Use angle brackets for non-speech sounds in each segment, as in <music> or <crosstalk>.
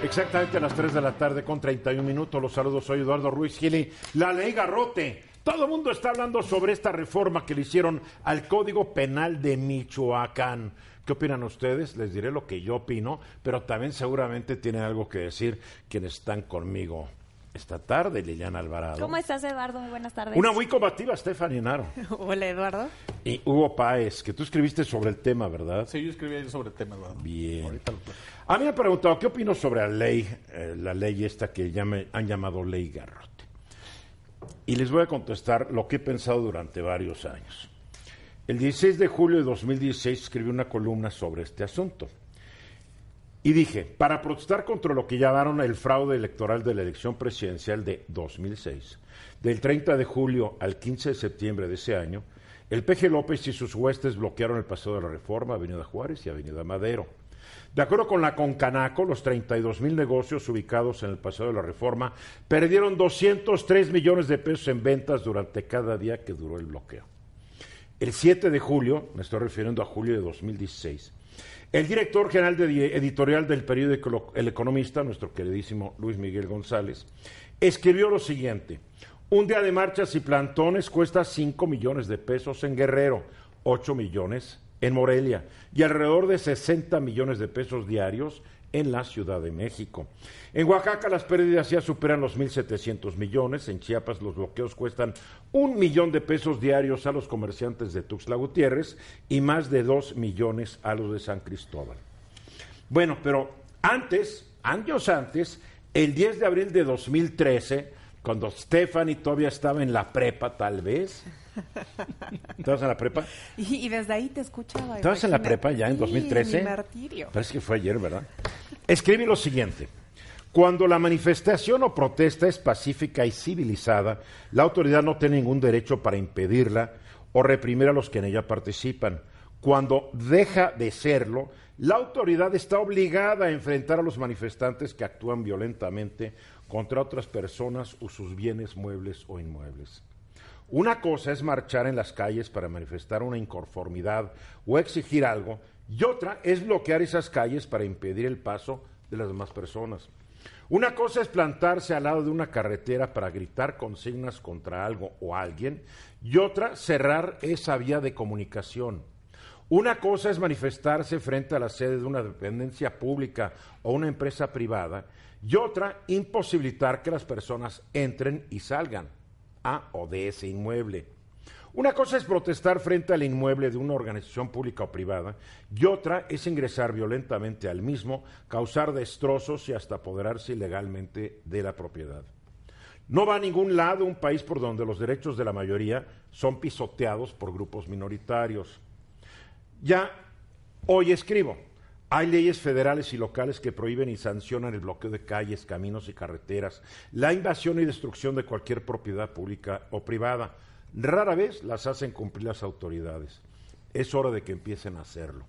Exactamente a las 3 de la tarde con 31 minutos. Los saludos, soy Eduardo Ruiz Gili. La ley Garrote. Todo el mundo está hablando sobre esta reforma que le hicieron al Código Penal de Michoacán. ¿Qué opinan ustedes? Les diré lo que yo opino, pero también seguramente tienen algo que decir quienes están conmigo esta tarde, Liliana Alvarado. ¿Cómo estás, Eduardo? Muy buenas tardes. Una muy combativa, Stephanie Naro. <laughs> Hola, Eduardo. Y Hugo Páez, que tú escribiste sobre el tema, ¿verdad? Sí, yo escribí sobre el tema, Eduardo. Bien. A mí me han preguntado, ¿qué opino sobre la ley, eh, la ley esta que llame- han llamado ley Garrote? Y les voy a contestar lo que he pensado durante varios años. El 16 de julio de 2016 escribí una columna sobre este asunto. Y dije, para protestar contra lo que llamaron el fraude electoral de la elección presidencial de 2006, del 30 de julio al 15 de septiembre de ese año, el PG López y sus huestes bloquearon el Paseo de la Reforma, Avenida Juárez y Avenida Madero. De acuerdo con la Concanaco, los 32 mil negocios ubicados en el Paseo de la Reforma perdieron 203 millones de pesos en ventas durante cada día que duró el bloqueo. El 7 de julio, me estoy refiriendo a julio de 2016, el director general de di- editorial del periódico El Economista, nuestro queridísimo Luis Miguel González, escribió lo siguiente. Un día de marchas y plantones cuesta 5 millones de pesos en Guerrero, 8 millones en Morelia y alrededor de 60 millones de pesos diarios en la Ciudad de México. En Oaxaca las pérdidas ya superan los 1.700 millones, en Chiapas los bloqueos cuestan un millón de pesos diarios a los comerciantes de Tuxtla Gutiérrez y más de 2 millones a los de San Cristóbal. Bueno, pero antes, años antes, el 10 de abril de 2013, cuando Stephanie todavía estaba en la prepa, tal vez. ¿Estabas en la prepa? Y, y desde ahí te escuchaba. ¿Estabas en la prepa ya en Sí, 2013? mi martirio. Parece que fue ayer, ¿verdad? Escribe lo siguiente. Cuando la manifestación o protesta es pacífica y civilizada, la autoridad no tiene ningún derecho para impedirla o reprimir a los que en ella participan. Cuando deja de serlo, la autoridad está obligada a enfrentar a los manifestantes que actúan violentamente contra otras personas o sus bienes muebles o inmuebles. Una cosa es marchar en las calles para manifestar una inconformidad o exigir algo, y otra es bloquear esas calles para impedir el paso de las demás personas. Una cosa es plantarse al lado de una carretera para gritar consignas contra algo o alguien, y otra cerrar esa vía de comunicación. Una cosa es manifestarse frente a la sede de una dependencia pública o una empresa privada, y otra imposibilitar que las personas entren y salgan o de ese inmueble. Una cosa es protestar frente al inmueble de una organización pública o privada y otra es ingresar violentamente al mismo, causar destrozos y hasta apoderarse ilegalmente de la propiedad. No va a ningún lado un país por donde los derechos de la mayoría son pisoteados por grupos minoritarios. Ya hoy escribo. Hay leyes federales y locales que prohíben y sancionan el bloqueo de calles, caminos y carreteras, la invasión y destrucción de cualquier propiedad pública o privada. Rara vez las hacen cumplir las autoridades. Es hora de que empiecen a hacerlo.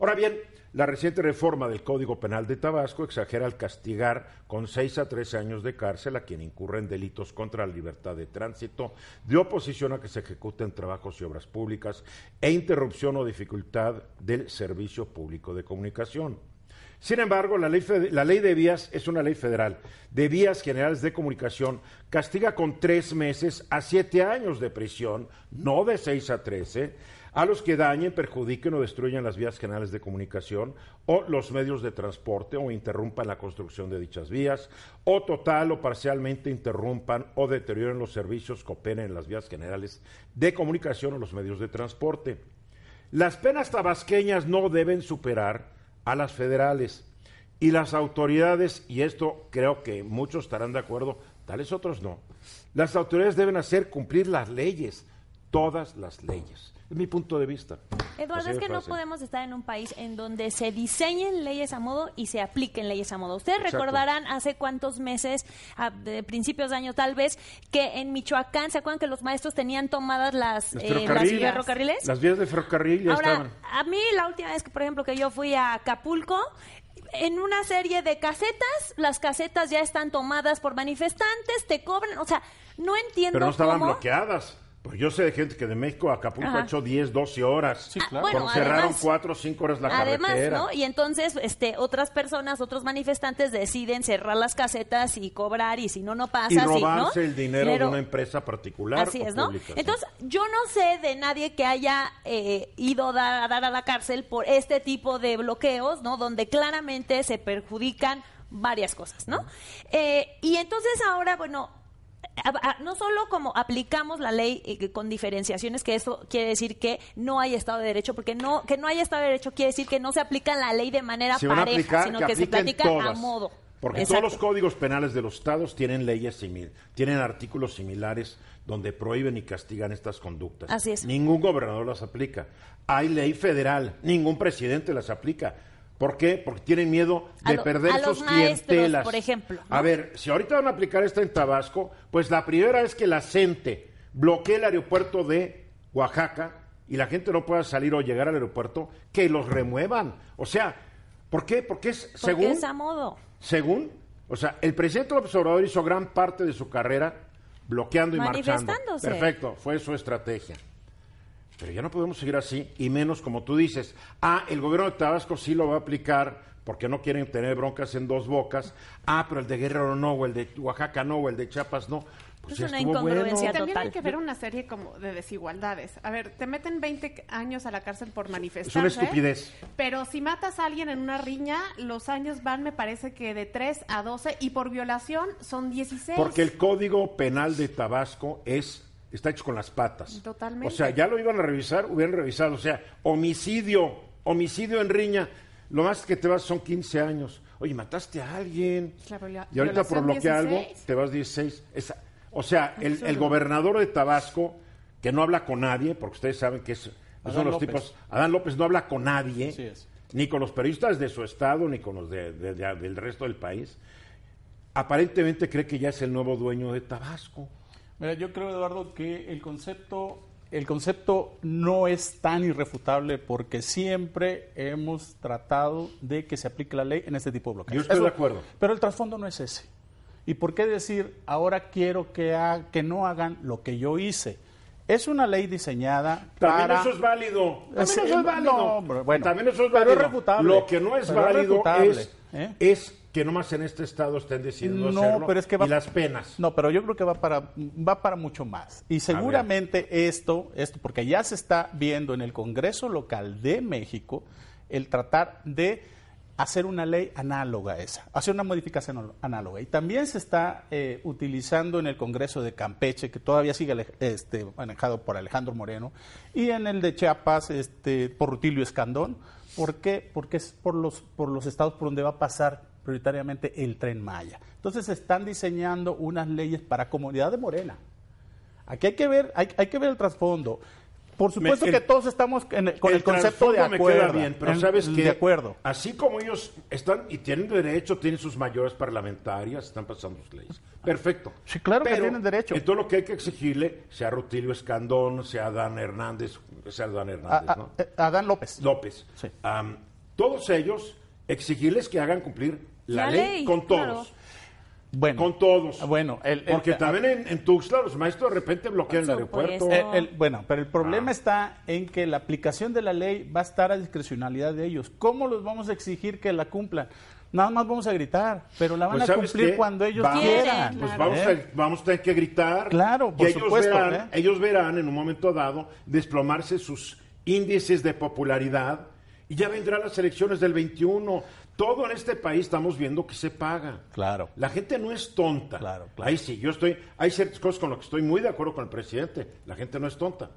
Ahora bien, la reciente reforma del Código Penal de Tabasco exagera al castigar con 6 a 13 años de cárcel a quien incurre en delitos contra la libertad de tránsito, de oposición a que se ejecuten trabajos y obras públicas e interrupción o dificultad del servicio público de comunicación. Sin embargo, la ley, la ley de vías es una ley federal de vías generales de comunicación, castiga con tres meses a siete años de prisión, no de seis a trece, a los que dañen, perjudiquen o destruyan las vías generales de comunicación o los medios de transporte o interrumpan la construcción de dichas vías, o total o parcialmente interrumpan o deterioren los servicios que operen en las vías generales de comunicación o los medios de transporte. Las penas tabasqueñas no deben superar a las federales y las autoridades, y esto creo que muchos estarán de acuerdo, tales otros no, las autoridades deben hacer cumplir las leyes, todas las leyes. Es mi punto de vista. Eduardo, Así es que no fácil. podemos estar en un país en donde se diseñen leyes a modo y se apliquen leyes a modo. Ustedes Exacto. recordarán hace cuántos meses, a- de principios de año tal vez, que en Michoacán, ¿se acuerdan que los maestros tenían tomadas las, eh, las ferrocarriles. ferrocarriles? Las vías de ferrocarril ya Ahora, estaban. a mí la última vez que, por ejemplo, que yo fui a Acapulco, en una serie de casetas, las casetas ya están tomadas por manifestantes, te cobran, o sea, no entiendo Pero no estaban cómo... bloqueadas. Pues yo sé de gente que de México a Acapulco Ajá. ha hecho 10, 12 horas. Sí, claro. bueno, cerraron además- 4 o 5 horas la Además, carretera. ¿no? Y entonces, este, otras personas, otros manifestantes deciden cerrar las casetas y cobrar y si no, no pasa. y robarse el dinero de una empresa particular. Así o es, ¿no? pública. Entonces, yo no sé de nadie que haya eh, ido a dar a la cárcel por este tipo de bloqueos, ¿no? Donde claramente se perjudican varias cosas, ¿no? Eh, y entonces ahora, bueno, no solo como aplicamos la ley eh, con diferenciaciones, que eso quiere decir que no hay Estado de Derecho, porque no que no haya Estado de Derecho quiere decir que no se aplica la ley de manera pareja, aplicar, sino que, que, se platica todas. a modo. Porque Exacto. todos los códigos penales de los estados tienen leyes similares, tienen artículos similares donde prohíben y castigan estas conductas. Así es. Ningún gobernador las aplica. Hay ley federal, ningún presidente las aplica. ¿Por qué? Porque tienen miedo de lo- perder sus maestros, clientelas. por ejemplo, ¿no? A ver, si ahorita van a aplicar esta en Tabasco, pues la primera es que la CENTE bloquee el aeropuerto de Oaxaca y la gente no pueda salir o llegar al aeropuerto, que los remuevan. O sea, ¿por qué? Porque es Porque según es a modo. según, o sea, el presidente López Obrador hizo gran parte de su carrera bloqueando y marchando. Perfecto, fue su estrategia. Pero ya no podemos seguir así, y menos como tú dices. Ah, el gobierno de Tabasco sí lo va a aplicar porque no quieren tener broncas en dos bocas. Ah, pero el de Guerrero no, o el de Oaxaca no, o el de Chiapas no. Pues Es ya una incongruencia bueno. Y también total. hay que ver una serie como de desigualdades. A ver, te meten 20 años a la cárcel por manifestarse. Es una estupidez. Pero si matas a alguien en una riña, los años van, me parece que de 3 a 12 y por violación son 16. Porque el código penal de Tabasco es está hecho con las patas. Totalmente. O sea, ya lo iban a revisar, hubieran revisado. O sea, homicidio, homicidio en riña. Lo más que te vas son 15 años. Oye, mataste a alguien. La Y ahorita por violación bloquear algo, 16. te vas 16. Esa- o sea, el, el gobernador de Tabasco, que no habla con nadie, porque ustedes saben que es, son los López. tipos. Adán López no habla con nadie, Así es. ni con los periodistas de su estado, ni con los de- de- de- del resto del país. Aparentemente cree que ya es el nuevo dueño de Tabasco. Mira, yo creo, Eduardo, que el concepto, el concepto no es tan irrefutable porque siempre hemos tratado de que se aplique la ley en este tipo de bloqueos. Yo estoy de acuerdo. Pero el trasfondo no es ese. ¿Y por qué decir ahora quiero que, ha- que no hagan lo que yo hice? Es una ley diseñada También para... eso es válido. También eso es válido. no, bueno, También eso es pero válido. es refutable. Lo que no es Pero válido es, ¿eh? es que nomás en este estado estén decidiendo No, hacerlo pero es que va- y las penas. No, pero yo creo que va para, va para mucho más. Y seguramente esto, esto, porque ya se está viendo en el Congreso local de México el tratar de hacer una ley análoga a esa, hacer una modificación análoga. Y también se está eh, utilizando en el Congreso de Campeche, que todavía sigue este, manejado por Alejandro Moreno, y en el de Chiapas este, por Rutilio Escandón. ¿Por qué? Porque es por los, por los estados por donde va a pasar prioritariamente el tren Maya. Entonces se están diseñando unas leyes para comunidad de Morena. Aquí hay que ver, hay, hay que ver el trasfondo. Por supuesto el- que todos estamos en el- con el, concepto de acuerdo. me queda bien, pero sabes que De acuerdo. así como ellos están y tienen derecho, tienen sus mayores parlamentarias, están pasando sus leyes. Perfecto. Sí, claro que Pero tienen derecho. En todo lo que hay que exigirle, sea Rutilio Escandón, sea Dan Hernández, sea Dan A- Hernández, a- ¿no? eh, Adán López. López. Sí. Todos ellos exigirles que hagan cumplir la, La ley, ley, con claro. todos. Bueno, Con todos. Bueno, el- el- Porque ah, también en, en Tuxtla los maestros de repente bloquean el aeropuerto. Eh, el- bueno, pero el problema Ah. está en que la aplicación de la ley va a estar a discrecionalidad de ellos. ¿Cómo los vamos a exigir que la cumplan? Nada más vamos a gritar, pero la van Pues, a ¿sabes cumplir qué? cuando ellos Vamos- quieran. Pues Claro. vamos, ¿Eh? a, vamos a tener que gritar. Claro, por y ellos supuesto, Verán, ¿eh? Ellos verán en un momento dado desplomarse sus índices de popularidad y ya vendrán las elecciones del 21. Todo en este país estamos viendo que se paga. Claro. La gente no es tonta. Claro, claro. Ahí sí, yo estoy. Hay ciertas cosas con las que estoy muy de acuerdo con el presidente. La gente no es tonta.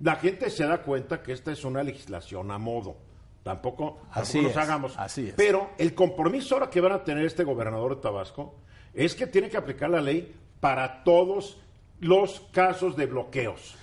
La gente se da cuenta que esta es una legislación a modo. Tampoco, Así tampoco nos hagamos. así es. Pero el compromiso ahora que van a tener este gobernador de Tabasco es que tiene que aplicar la ley para todos los casos de bloqueos.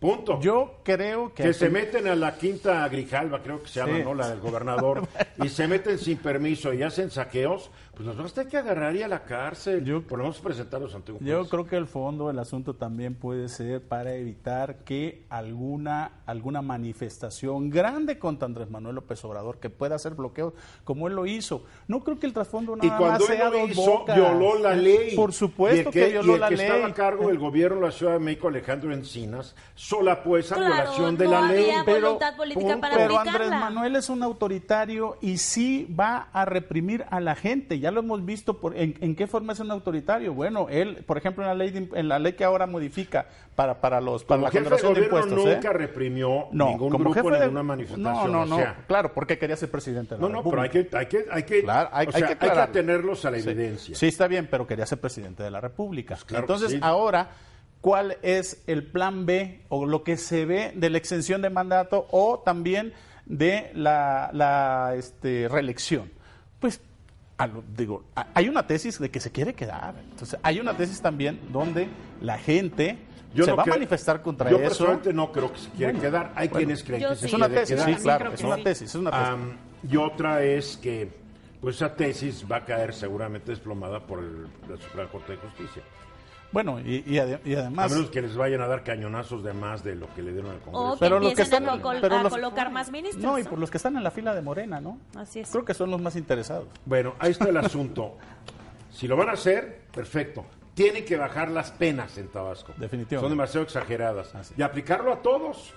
Punto. Yo creo que... Que se meten a la quinta Grijalva, creo que se llama, Sí. ¿no? La del gobernador, <laughs> y se meten sin permiso y hacen saqueos, pues los vas a tener que agarrar y a la cárcel. Yo- Por lo menos presentarlos ante un juez. Yo creo que el fondo del asunto también puede ser para evitar que alguna alguna manifestación grande contra Andrés Manuel López Obrador que pueda hacer bloqueos como él lo hizo. No creo que el trasfondo Y nada cuando más él sea lo dos hizo, bocas. violó la ley. Por supuesto Y el que, violó y el la que ley. estaba a cargo del gobierno de la Ciudad de México, Alejandro Encinas, solapó esa Claro, violación de la ley. había voluntad política punto. para Pero aplicarla. Andrés Manuel es un autoritario y sí va a reprimir a la gente. Ya lo hemos visto por, en, en qué forma es un autoritario. Bueno, él, por ejemplo, en la ley de- en la ley que ahora modifica para para los para Como la jefe de de impuestos, ¿eh? nunca reprimió no, ningún como grupo jefe en de- ninguna manifestación. No, no, no, o sea, claro, porque quería ser presidente de la no, no, pero hay que, hay que, hay que, Claro, hay- o hay sea, que hay que aclararlo. atenerlos a la Sí. evidencia. Sí, está bien, pero quería ser presidente de la República. Pues claro Entonces, sí. ahora, ¿cuál es el plan B o lo que se ve de la extensión de mandato o también de la, la, este, reelección? Pues, a lo- digo, a- hay una tesis de que se quiere quedar. Entonces, hay una tesis también donde la gente Yo se no va creo- a manifestar contra yo eso. personalmente no creo que se quiera quedar. Hay bueno, quienes creen yo que se. Es una quiere tesis, quedar. sí, claro, es una sí. tesis, es una tesis. Am, y otra es que pues esa tesis va a caer seguramente desplomada por el- la Suprema Corte de Justicia. Bueno, y, y ade- y A además... menos que les vayan a dar cañonazos de más de lo que le dieron al Congreso. O que Pero los que empiecen están- a, col- pero a los- colocar más ministros. No, y por los que están en la fila de Morena, ¿no? Así es. Creo que son los más interesados. Bueno, ahí está el asunto. Si lo van a hacer, perfecto. Tienen que bajar las penas en Tabasco. Definitivamente. Son demasiado exageradas. Así. Y aplicarlo a todos.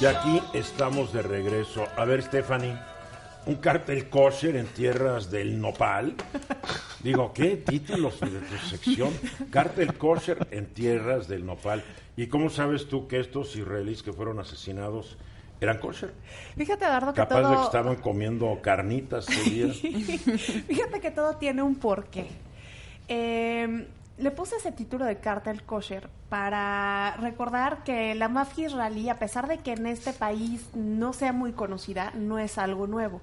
Y aquí estamos de regreso. A ver, Stephanie, un cartel kosher en tierras del nopal. Digo, ¿qué títulos de tu sección? Cartel kosher en tierras del nopal. ¿Y cómo sabes tú que estos israelíes que fueron asesinados eran kosher? Fíjate, Eduardo, que Capaz de que estaban comiendo carnitas ese día. <laughs> Fíjate que todo tiene un porqué. Eh, le puse ese título de Cartel Kosher para recordar que la mafia israelí, a pesar de que en este país no sea muy conocida, no es algo nuevo.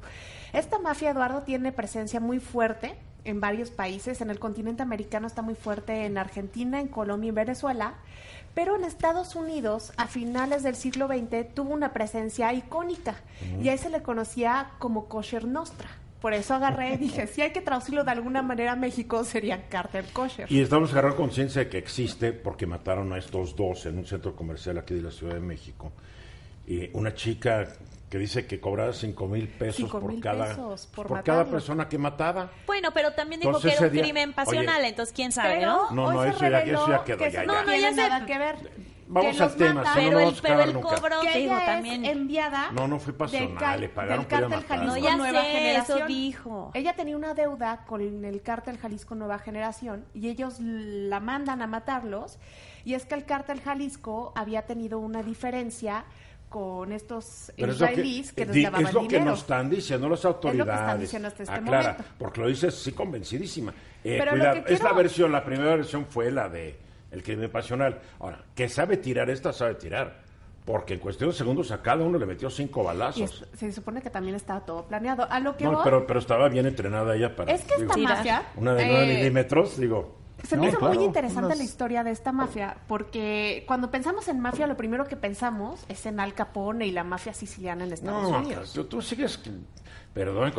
Esta mafia, Eduardo, tiene presencia muy fuerte en varios países. En el continente americano está muy fuerte en Argentina, en Colombia y en Venezuela. Pero en Estados Unidos, a finales del siglo XX, tuvo una presencia icónica. Y ahí se le conocía como Kosher Nostra. Por eso agarré y dije, si hay que traducirlo de alguna manera a México, sería Cartel Kosher. Y estamos agarrando conciencia de que existe porque mataron a estos dos en un centro comercial aquí de la Ciudad de México. Y una chica que dice que cobraba cinco mil pesos Cinco por mil cada pesos por cada persona que mataba. Bueno, pero también dijo Entonces, que era un día- crimen pasional, Oye. entonces quién sabe, Pero ¿no? No, no, eso ya- eso ya quedó, que ya, eso ya. no No, ya nada que ver. Vamos Que al los tema, mata, si no, pero no el, vamos a pero acabar el nunca. cobro, que digo, ella también. es enviada No, no fue pasional, del, le pagaron del cártel. No, Jalisco ya Nueva sé, Generación. eso dijo. Ella tenía una deuda con el cártel Jalisco Nueva Generación y ellos la mandan a matarlos y es que el cártel Jalisco había tenido una diferencia con estos Pero es lo que, israelíes que, les di- daban es lo que dinero. nos están diciendo las autoridades. están diciendo hasta este Aclara, momento. porque lo dices así convencidísima. Eh, Pero lo cuidado, que Es la quiero- versión, la primera versión fue la de el crimen pasional. Ahora, que sabe tirar esta, sabe tirar. Porque en cuestión de segundos a cada uno le metió cinco Y balazos. es- se supone que también estaba todo planeado. A lo que No, voy pero, pero estaba bien entrenada ella para... es que esta digo, mafia... Una de nueve eh, milímetros, digo... Se No, me hizo claro, muy interesante la historia de esta mafia, porque cuando pensamos en mafia, lo primero que pensamos es en Al Capone y la mafia siciliana en Estados No, Unidos. tú, tú sigues, perdón,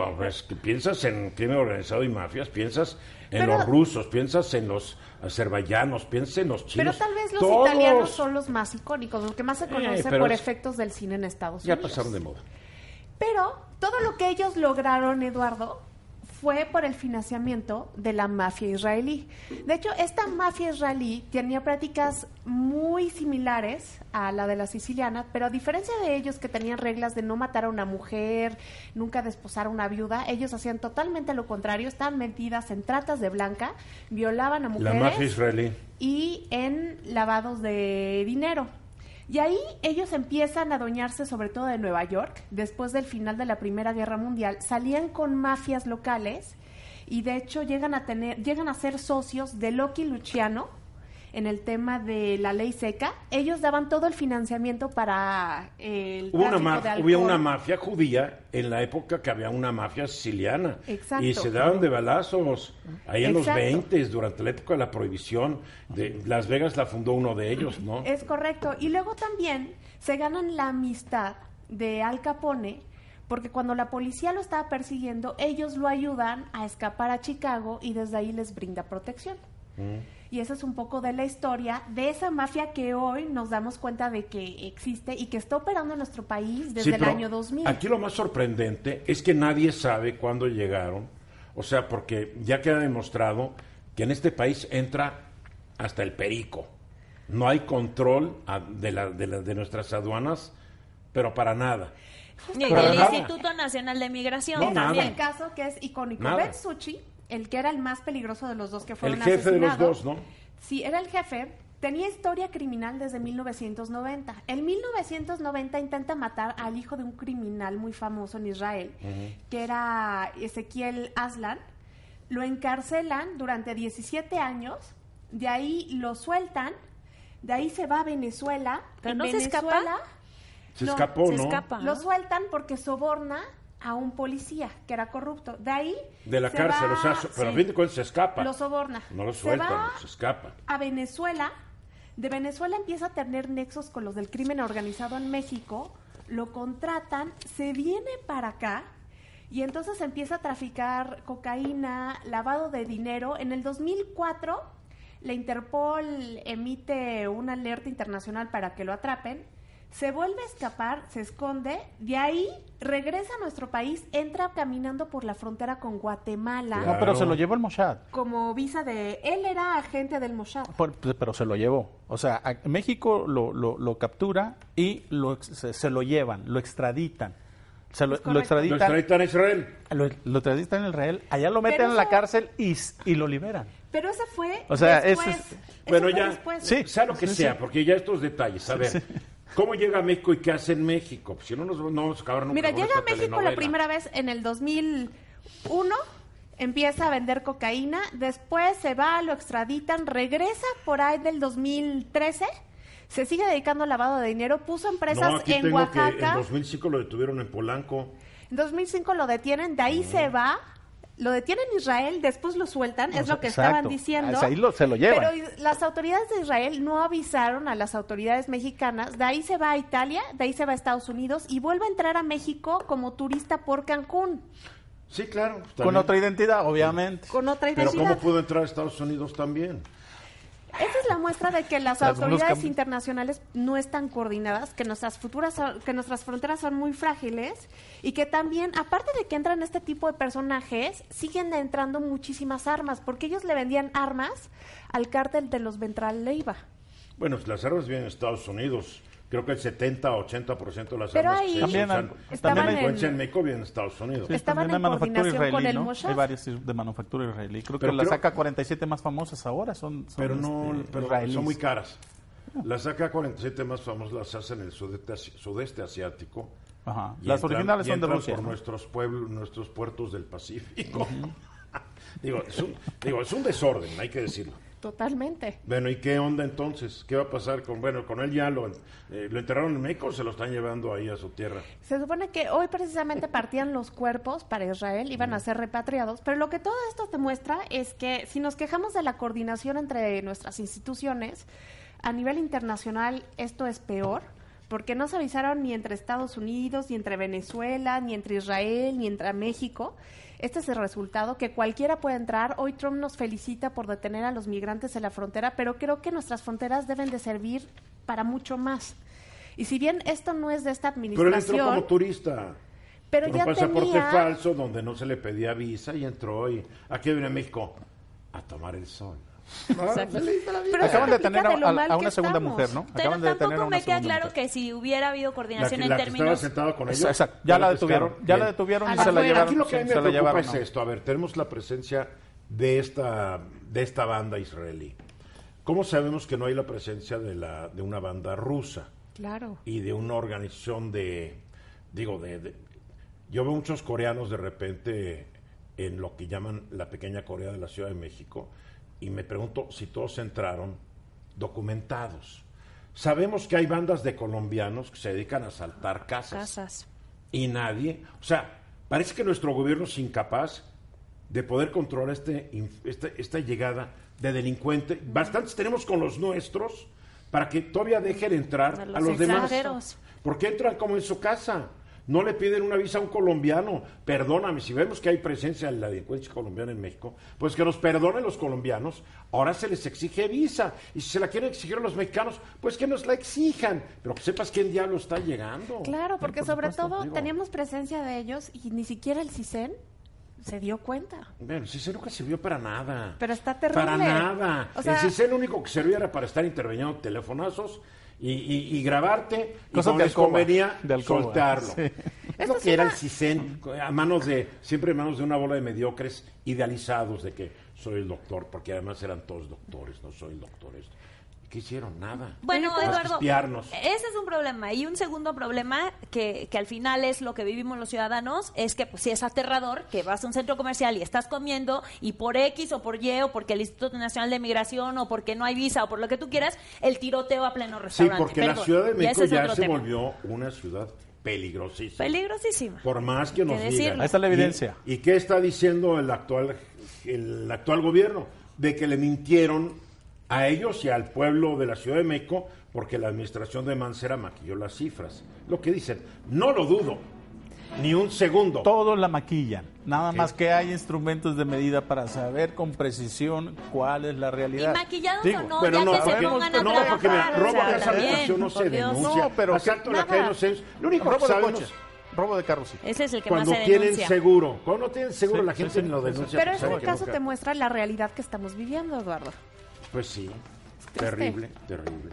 que piensas en crimen organizado y mafias, piensas en Pero- los rusos, piensas en los azerbaiyanos, piensas en los Pero chinos. tal vez los todos italianos son los más icónicos, los que más se conocen pero por es- efectos del cine en Estados Ya Unidos. pasaron de moda. Pero todo lo que ellos lograron, Eduardo, fue por el financiamiento de la mafia israelí. De hecho, esta mafia israelí tenía prácticas muy similares a la de la siciliana, pero a diferencia de ellos que tenían reglas de no matar a una mujer, nunca desposar a una viuda, ellos hacían totalmente lo contrario, estaban metidas en tratas de blanca, violaban a La mujeres mafia israelí. y en lavados de dinero. Y ahí ellos empiezan a adueñarse sobre todo de Nueva York. Después del final de la Primera Guerra Mundial, salían con mafias locales y de hecho llegan a tener, llegan a ser socios de Loki Luciano en el tema de la ley seca, ellos daban todo el financiamiento para el Hubo una, tráfico ma- de había alcohol. una mafia judía en la época que había una mafia siciliana. Exacto. Y se daban de balazos ahí en los Exacto. 20, durante la época de la prohibición. De Las Vegas la fundó uno de ellos, ¿no? Es correcto. Y luego también se ganan la amistad de Al Capone, porque cuando la policía lo estaba persiguiendo, ellos lo ayudan a escapar a Chicago y desde ahí les brinda protección. Y esa es un poco de la historia de esa mafia que hoy nos damos cuenta de que existe y que está operando en nuestro país desde Sí, el año 2000. Aquí lo más sorprendente es que nadie sabe cuándo llegaron. O sea, porque ya queda demostrado que en este país entra hasta el perico. No hay control a- de, la- de, la- de nuestras aduanas, pero para nada. Y Para el nada. Instituto Nacional de Migración No, también. es el caso que es icónico. Nada. El que era el más peligroso de los dos que fueron El jefe de los asesinados, dos, ¿no? Sí, era el jefe. Tenía historia criminal desde 1990. En 1990 intenta matar al hijo de un criminal muy famoso en Israel, que era Ezequiel Aslan. Lo encarcelan durante 17 años, de ahí lo sueltan, de ahí se va a Venezuela. ¿Pero En no se escapa? Se No, escapó, Se ¿no? escapa. Lo sueltan porque soborna a un policía que era corrupto. De ahí. De la se cárcel, va- o sea, pero a fin de cuentas se escapa. Lo soborna. No lo Se sueltan, va se escapa. a Venezuela. De Venezuela empieza a tener nexos con los del crimen organizado en México. Lo contratan, se viene para acá. Y entonces empieza a traficar cocaína, lavado de dinero. En el 2004, la Interpol emite una alerta internacional para que lo atrapen. Se vuelve a escapar, se esconde, de ahí regresa a nuestro país, entra caminando por la frontera con Guatemala No, pero se lo llevó el Mossad. como visa de... Él era agente del Mossad. Por- pero se lo llevó. O sea, a- México lo, lo- lo captura y lo, se, se lo llevan, lo extraditan. Se lo, lo. Lo extraditan, extraditan a Israel. lo, lo extraditan en Israel, allá lo meten en la cárcel y, y lo liberan. Pero ese fue O sea, después. eso es- Eso Bueno, fue ya, después. Sí. sea lo que sí, sea, sí. porque ya estos detalles, a ver, ¿cómo llega a México y qué hace en México? Pues si no nos, no vamos a acabar nunca Mira, llega a México telenovela. la primera vez en el 2001, empieza a vender cocaína, después se va, lo extraditan, regresa por ahí del 2013, se sigue dedicando al lavado de dinero, puso empresas No, aquí en tengo que Oaxaca. en 2005 lo detuvieron en Polanco. En 2005 lo detienen, de ahí se va, lo detienen en Israel, después lo sueltan, es sea, lo que exacto. estaban diciendo. Ahí lo- se lo llevan. Pero las autoridades de Israel no avisaron a las autoridades mexicanas, de ahí se va a Italia, de ahí se va a Estados Unidos y vuelve a entrar a México como turista por Cancún, Sí, claro. pues, Con otra identidad, obviamente. con otra Pero identidad. ¿cómo pudo entrar a Estados Unidos también? Esa es la muestra de que las Las autoridades buscan- internacionales no están coordinadas, que nuestras futuras, que nuestras fronteras son muy frágiles y que también, aparte de que entran este tipo de personajes, siguen entrando muchísimas armas, porque ellos le vendían armas al cártel de los Ventral Leiva. Bueno, pues las armas vienen en Estados Unidos. Creo que el 70 80% de las Pero armas ahí que se También usan han- en en- en México vienen en Estados Unidos. Sí, Estaban también en hay manufactura con israelí, el ¿no? Mossad. Hay varias de manufactura israelí. Creo Pero que las creo- AK-47 más famosas ahora son, son, pero no, este, pero israelíes. son muy caras. Las AK-47 más famosas las hacen en el sudeste, sudeste asiático. Ajá. Las entran- originales son de Rusia. por ¿no? nuestros pueblos, nuestros puertos del Pacífico. <laughs> digo, es un, digo, es un desorden, hay que decirlo. Totalmente. Bueno, ¿y qué onda entonces? ¿Qué va a pasar con, bueno, con él ya lo, eh, lo enterraron en México o se lo están llevando ahí a su tierra? Se supone que hoy precisamente partían los cuerpos para Israel, iban a ser repatriados, pero lo que todo esto te muestra es que si nos quejamos de la coordinación entre nuestras instituciones, a nivel internacional esto es peor, porque no se avisaron ni entre Estados Unidos, ni entre Venezuela, ni entre Israel, ni entre México. Este es el resultado, que cualquiera puede entrar. Hoy Trump nos felicita por detener a los migrantes en la frontera, pero creo que nuestras fronteras deben de servir para mucho más. Y si bien esto no es de esta Pero él administración, entró como turista. pero con ya un pasaporte tenía- falso donde no se le pedía visa y entró y aquí viene a México a tomar el sol. Pero Acaban de tener a, a- a una segunda estamos. mujer, ¿no? Pero Acaban de detener a tampoco una me queda claro mujer. que si hubiera habido La coordinación que, en la que estaba términos... sentada con ellos. Exacto, ya la detuvieron, ya Bien. la detuvieron A y la se la llevaron. Aquí lo que a mí sí, me se la preocupa llevaron, es ¿no? esto. A ver, tenemos la presencia de esta, de esta banda israelí. ¿Cómo sabemos que no hay la presencia de, la, de una banda rusa Claro. y de una organización de, digo, de, de- yo veo muchos coreanos de repente en lo que llaman la pequeña Corea de la Ciudad de México y me pregunto si todos entraron documentados. Sabemos que hay bandas de colombianos que se dedican a asaltar casas. Casas. Y nadie, o sea, parece que nuestro gobierno es incapaz de poder controlar este, inf- esta, llegada de delincuente. Bastantes tenemos con los nuestros para que todavía dejen entrar A a los los, demás. Porque entran como en su casa. No le piden una visa a un colombiano. Perdóname, si vemos que hay presencia de la delincuencia colombiana en México, pues que nos perdonen los colombianos. Ahora se les exige visa. Y si se la quieren exigir a los mexicanos, pues que nos la exijan. Pero que sepas quién diablo está llegando. Claro, porque Por sobre supuesto, todo digo. teníamos presencia de ellos y ni siquiera el CISEN se dio cuenta. Bueno, sí, se nunca sirvió para nada. Pero está terrible. Para nada. O sea- el CISEN lo único que servía era para estar interviniendo telefonazos y, y- y grabarte y de les alcoba, convenía de alcoba, soltarlo. sí. Es lo que era el CISEN, a manos de, siempre en manos de una bola de mediocres idealizados de que soy el doctor, porque además eran todos doctores, no soy el doctor. esto. ¿Qué hicieron? Nada. Bueno, Eduardo, espiarnos. ese es un problema. Y un segundo problema, que, que al final es lo que vivimos los ciudadanos, es que pues sí es aterrador que vas a un centro comercial y estás comiendo y por X o por Y o porque el Instituto Nacional de Migración o porque no hay visa o por lo que tú quieras, el tiroteo a pleno Sí, restaurante. porque la Ciudad de México ya se tema. volvió una ciudad peligrosísima. Peligrosísima. Por más que nos digan. Ahí está la evidencia. ¿Y, y qué está diciendo el actual, el actual gobierno? De que le mintieron a ellos y al pueblo de la Ciudad de México porque la administración de Mancera maquilló las cifras. Lo que dicen, no lo dudo, ni un segundo. Todos la maquillan. Nada más que hay instrumentos de medida para saber con precisión cuál es la Y realidad. maquillados Digo, o no, Pero ya no, que se porque, pongan a no, porque mira, o sea, no se Dios. denuncia. No, pero Asalto la nada. calle no se Lo único que robo de sabemos coches, robo de carros. sí. Ese es el que cuando más se tienen denuncia. seguro. Cuando no tienen seguro Sí, la gente sí, lo denuncia. Pero este que caso te muestra la realidad que estamos viviendo, Eduardo. Pues sí, terrible, terrible.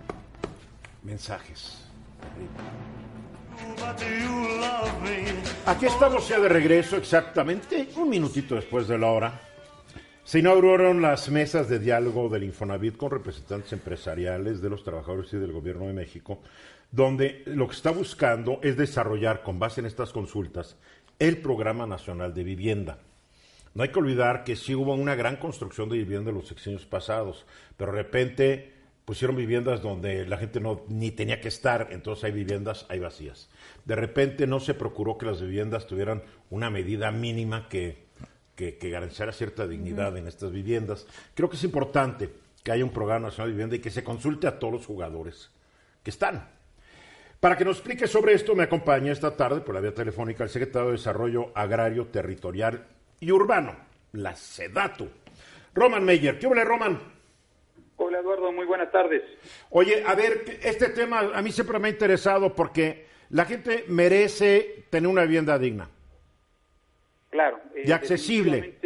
Mensajes. terrible. Aquí estamos ya de regreso, exactamente un minutito después de la hora. Se inauguraron las mesas de diálogo del Infonavit con representantes empresariales de los trabajadores y del Gobierno de México, donde lo que está buscando es desarrollar, con base en estas consultas, el Programa Nacional de Vivienda. No hay que olvidar que sí hubo una gran construcción de vivienda en los sexenios pasados, pero de repente pusieron viviendas donde la gente no ni tenía que estar, entonces hay viviendas, hay vacías. De repente no se procuró que las viviendas tuvieran una medida mínima que, que, que garantizara cierta dignidad en estas viviendas. Creo que es importante que haya un programa nacional de vivienda y que se consulte a todos los jugadores que están. Para que nos explique sobre esto, me acompaña esta tarde por la vía telefónica el secretario de Desarrollo Agrario, Territorial y Urbano, la SEDATU. Roman Meyer. ¿Qué hola, Roman? Hola Eduardo, muy buenas tardes. Oye, a ver, este tema a mí siempre me ha interesado porque la gente merece tener una vivienda digna. Claro. eh, Y accesible.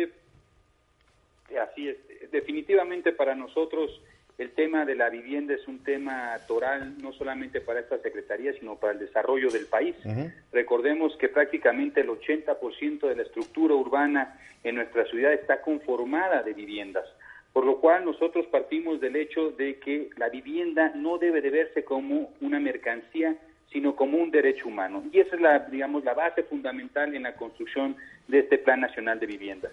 Así es. Definitivamente para nosotros el tema de la vivienda es un tema toral, no solamente para esta Secretaría, sino para el desarrollo del país. Recordemos que prácticamente el 80% de la estructura urbana en nuestra ciudad está conformada de viviendas. Por lo cual nosotros partimos del hecho de que la vivienda no debe de verse como una mercancía, sino como un derecho humano. Y esa es la, digamos, la base fundamental en la construcción de este Plan Nacional de Vivienda.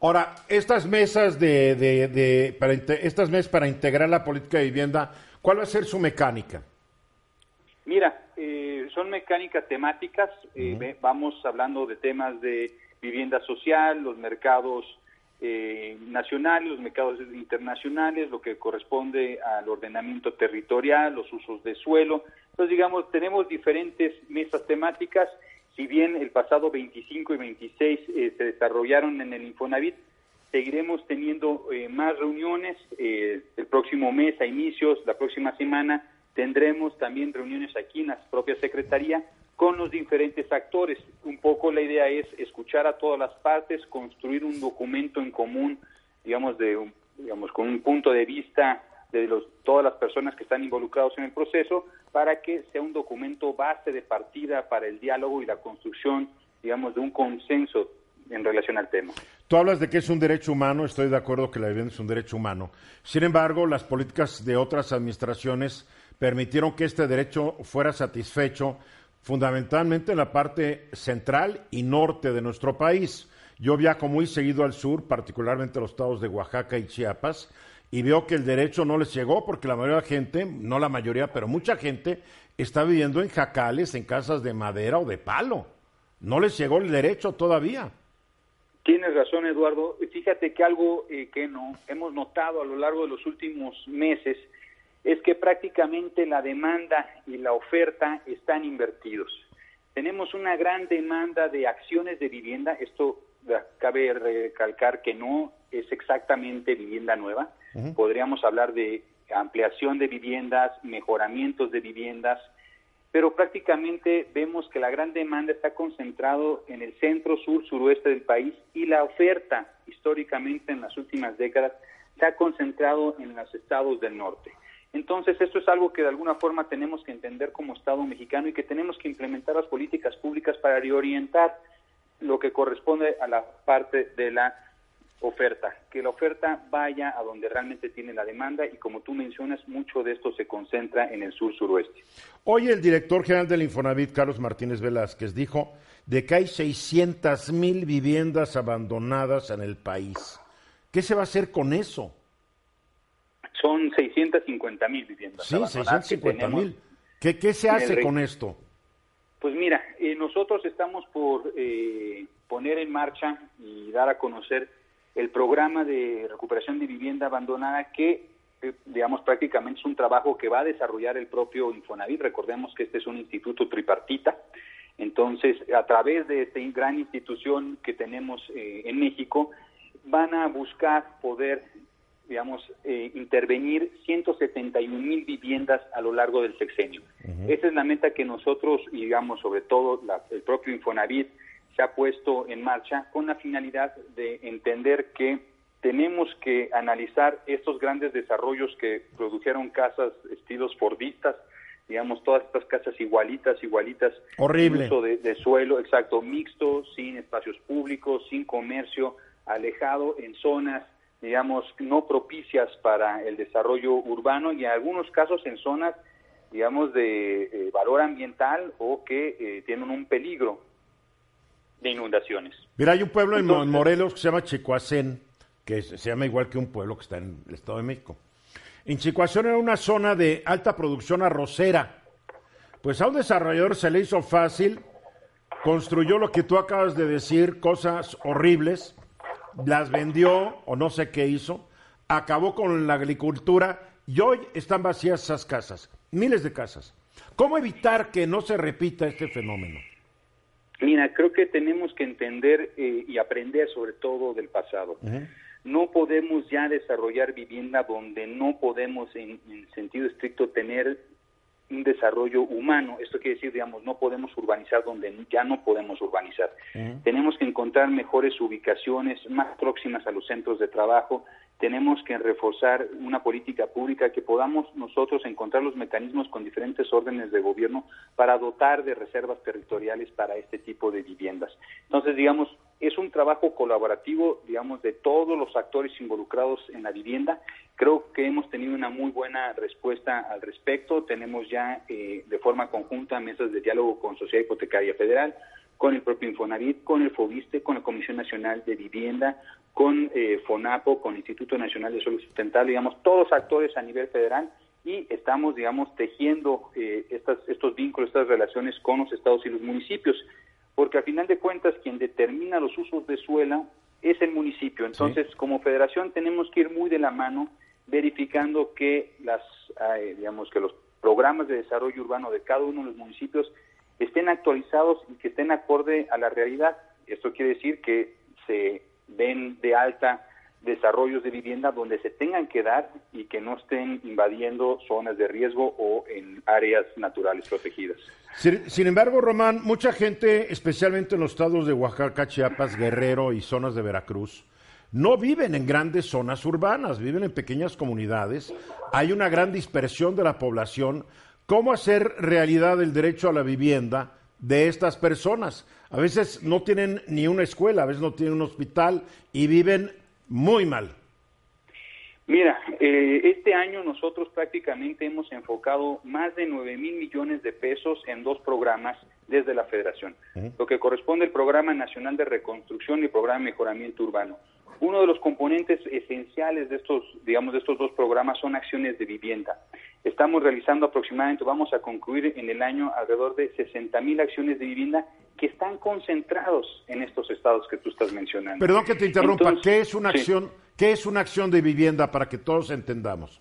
Ahora, estas mesas de, de- de- para estas mesas para integrar la política de vivienda, ¿cuál va a ser su mecánica? Mira, eh, son mecánicas temáticas, eh, vamos hablando de temas de vivienda social, los mercados eh, nacionales, los mercados internacionales, lo que corresponde al ordenamiento territorial, los usos de suelo. Entonces, digamos, tenemos diferentes mesas temáticas, si bien el pasado 25 y 26 eh, se desarrollaron en el Infonavit, seguiremos teniendo eh, más reuniones eh, el próximo mes a inicios, la próxima semana tendremos también reuniones aquí en la propia Secretaría con los diferentes actores. Un poco la idea es escuchar a todas las partes, construir un documento en común, digamos, de digamos con un punto de vista de los, todas las personas que están involucrados en el proceso, para que sea un documento base de partida para el diálogo y la construcción, digamos, de un consenso en relación al tema. Tú hablas de que es un derecho humano, estoy de acuerdo que la vivienda es un derecho humano. Sin embargo, las políticas de otras administraciones permitieron que este derecho fuera satisfecho fundamentalmente en la parte central y norte de nuestro país. Yo viajo muy seguido al sur, particularmente los estados de Oaxaca y Chiapas, y veo que el derecho no les llegó porque la mayoría de la gente, no la mayoría, pero mucha gente está viviendo en jacales, en casas de madera o de palo. No les llegó el derecho todavía. Tienes razón, Eduardo. Fíjate que algo eh, que no hemos notado a lo largo de los últimos meses es que prácticamente la demanda y la oferta están invertidos. Tenemos una gran demanda de acciones de vivienda. Esto cabe recalcar que no es exactamente vivienda nueva. Podríamos hablar de ampliación de viviendas, mejoramientos de viviendas, pero prácticamente vemos que la gran demanda está concentrado en el centro, sur, suroeste del país y la oferta históricamente en las últimas décadas se ha concentrado en los estados del norte. Entonces, esto es algo que de alguna forma tenemos que entender como Estado mexicano y que tenemos que implementar las políticas públicas para reorientar lo que corresponde a la parte de la oferta, que la oferta vaya a donde realmente tiene la demanda y como tú mencionas, mucho de esto se concentra en el sur suroeste. Hoy el director general del Infonavit, Carlos Martínez Velázquez, dijo de que hay 600 mil viviendas abandonadas en el país. ¿Qué se va a hacer con eso? Son 650 mil viviendas. Sí, 650 mil. ¿Qué, ¿Qué, se hace con esto? Pues mira, eh, nosotros estamos por eh, poner en marcha y dar a conocer el programa de recuperación de vivienda abandonada que, eh, digamos, prácticamente es un trabajo que va a desarrollar el propio Infonavit. Recordemos que este es un instituto tripartita. Entonces, a través de esta gran institución que tenemos eh, en México, van a buscar poder, digamos, eh, intervenir 171 mil viviendas a lo largo del sexenio. Esa es la meta que nosotros, digamos, sobre todo el propio Infonavit, se ha puesto en marcha con la finalidad de entender que tenemos que analizar estos grandes desarrollos que produjeron casas estilos fordistas, digamos, todas estas casas igualitas, igualitas. Horrible. Uso de, suelo, exacto, mixto, sin espacios públicos, sin comercio, alejado en zonas, digamos, no propicias para el desarrollo urbano y en algunos casos en zonas, digamos, de eh, valor ambiental o que eh, tienen un peligro de inundaciones. Mira, hay un pueblo en Morelos que se llama Chicoacén, que se llama igual que un pueblo que está en el Estado de México. En Chicoacén era una zona de alta producción arrocera. Pues a un desarrollador se le hizo fácil, construyó lo que tú acabas de decir, cosas horribles, las vendió o no sé qué hizo, acabó con la agricultura y hoy están vacías esas casas, miles de casas. ¿Cómo evitar que no se repita este fenómeno? Mira, creo que tenemos que entender eh, y aprender sobre todo del pasado. No podemos ya desarrollar vivienda donde no podemos en, en, sentido estricto tener un desarrollo humano. Esto quiere decir, digamos, no podemos urbanizar donde ya no podemos urbanizar. Tenemos que encontrar mejores ubicaciones más próximas a los centros de trabajo, tenemos que reforzar una política pública que podamos nosotros encontrar los mecanismos con diferentes órdenes de gobierno para dotar de reservas territoriales para este tipo de viviendas. Entonces, digamos, es un trabajo colaborativo, digamos, de todos los actores involucrados en la vivienda. Creo que hemos tenido una muy buena respuesta al respecto. Tenemos ya eh, de forma conjunta mesas de diálogo con Sociedad Hipotecaria Federal, con el propio Infonavit, con el FOBISTE, con la Comisión Nacional de Vivienda, con eh, FONAPO, con el Instituto Nacional de Salud Sustentable, digamos, todos actores a nivel federal y estamos, digamos, tejiendo eh, estas, estos vínculos, estas relaciones con los estados y los municipios, porque a final de cuentas quien determina los usos de suela es el municipio. Entonces, como federación tenemos que ir muy de la mano verificando que las, eh, digamos, que los programas de desarrollo urbano de cada uno de los municipios estén actualizados y que estén acorde a la realidad. Esto quiere decir que se den de alta desarrollos de vivienda donde se tengan que dar y que no estén invadiendo zonas de riesgo o en áreas naturales protegidas. Sin, embargo, Román, mucha gente, especialmente en los estados de Oaxaca, Chiapas, Guerrero y zonas de Veracruz, no viven en grandes zonas urbanas, viven en pequeñas comunidades. Hay una gran dispersión de la población. ¿Cómo hacer realidad el derecho a la vivienda de estas personas? A veces no tienen ni una escuela, a veces no tienen un hospital y viven muy mal. Mira, eh, este año nosotros prácticamente hemos enfocado más de 9 mil millones de pesos en dos programas desde la federación, lo que corresponde al Programa Nacional de Reconstrucción y Programa de Mejoramiento Urbano. Uno de los componentes esenciales de estos, digamos, de estos dos programas son acciones de vivienda. Estamos realizando aproximadamente, vamos a concluir en el año alrededor de 60 mil acciones de vivienda que están concentrados en estos estados que tú estás mencionando. Perdón que te interrumpa, Entonces, ¿qué es una sí. acción? ¿Qué es una acción de vivienda para que todos entendamos?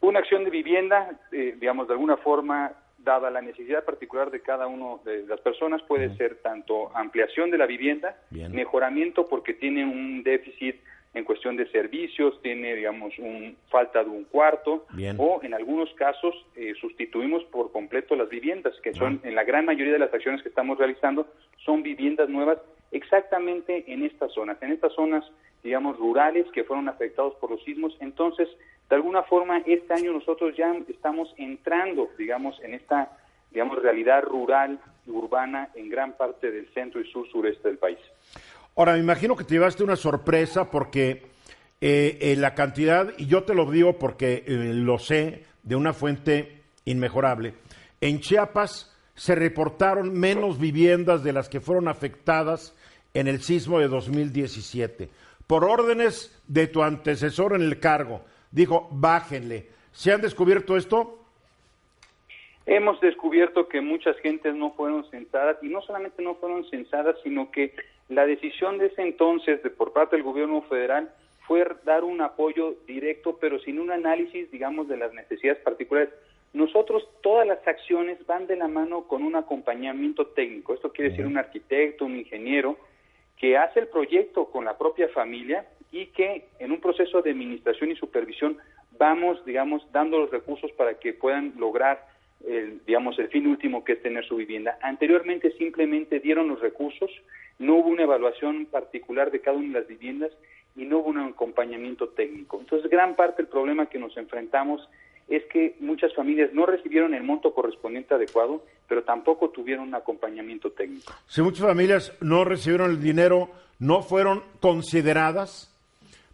Una acción de vivienda, eh, digamos, de alguna forma, dada la necesidad particular de cada uno de las personas, puede ser tanto ampliación de la vivienda, Bien. mejoramiento porque tiene un déficit en cuestión de servicios, tiene, digamos, un, falta de un cuarto, Bien. o en algunos casos eh, sustituimos por completo las viviendas, que son, en la gran mayoría de las acciones que estamos realizando, son viviendas nuevas exactamente en estas zonas, en estas zonas, digamos, rurales que fueron afectados por los sismos. Entonces, de alguna forma, este año nosotros ya estamos entrando, digamos, en esta, digamos, realidad rural y urbana en gran parte del centro y sur sureste del país. Ahora, me imagino que te llevaste una sorpresa porque eh, eh, la cantidad, y yo te lo digo porque eh, lo sé de una fuente inmejorable, en Chiapas se reportaron menos viviendas de las que fueron afectadas en el sismo de 2017. Por órdenes de tu antecesor en el cargo, dijo, bájenle. ¿Se han descubierto esto? Hemos descubierto que muchas gentes no fueron censadas y no solamente no fueron censadas, sino que la decisión de ese entonces de por parte del gobierno federal fue dar un apoyo directo, pero sin un análisis, digamos, de las necesidades particulares. Nosotros todas las acciones van de la mano con un acompañamiento técnico. Esto quiere decir un arquitecto, un ingeniero que hace el proyecto con la propia familia y que en un proceso de administración y supervisión vamos, digamos, dando los recursos para que puedan lograr el, digamos, el fin último que es tener su vivienda. Anteriormente simplemente dieron los recursos, no hubo una evaluación particular de cada una de las viviendas y no hubo un acompañamiento técnico. Entonces, gran parte del problema que nos enfrentamos es que muchas familias no recibieron el monto correspondiente adecuado, pero tampoco tuvieron un acompañamiento técnico. Si muchas familias no recibieron el dinero, no fueron consideradas,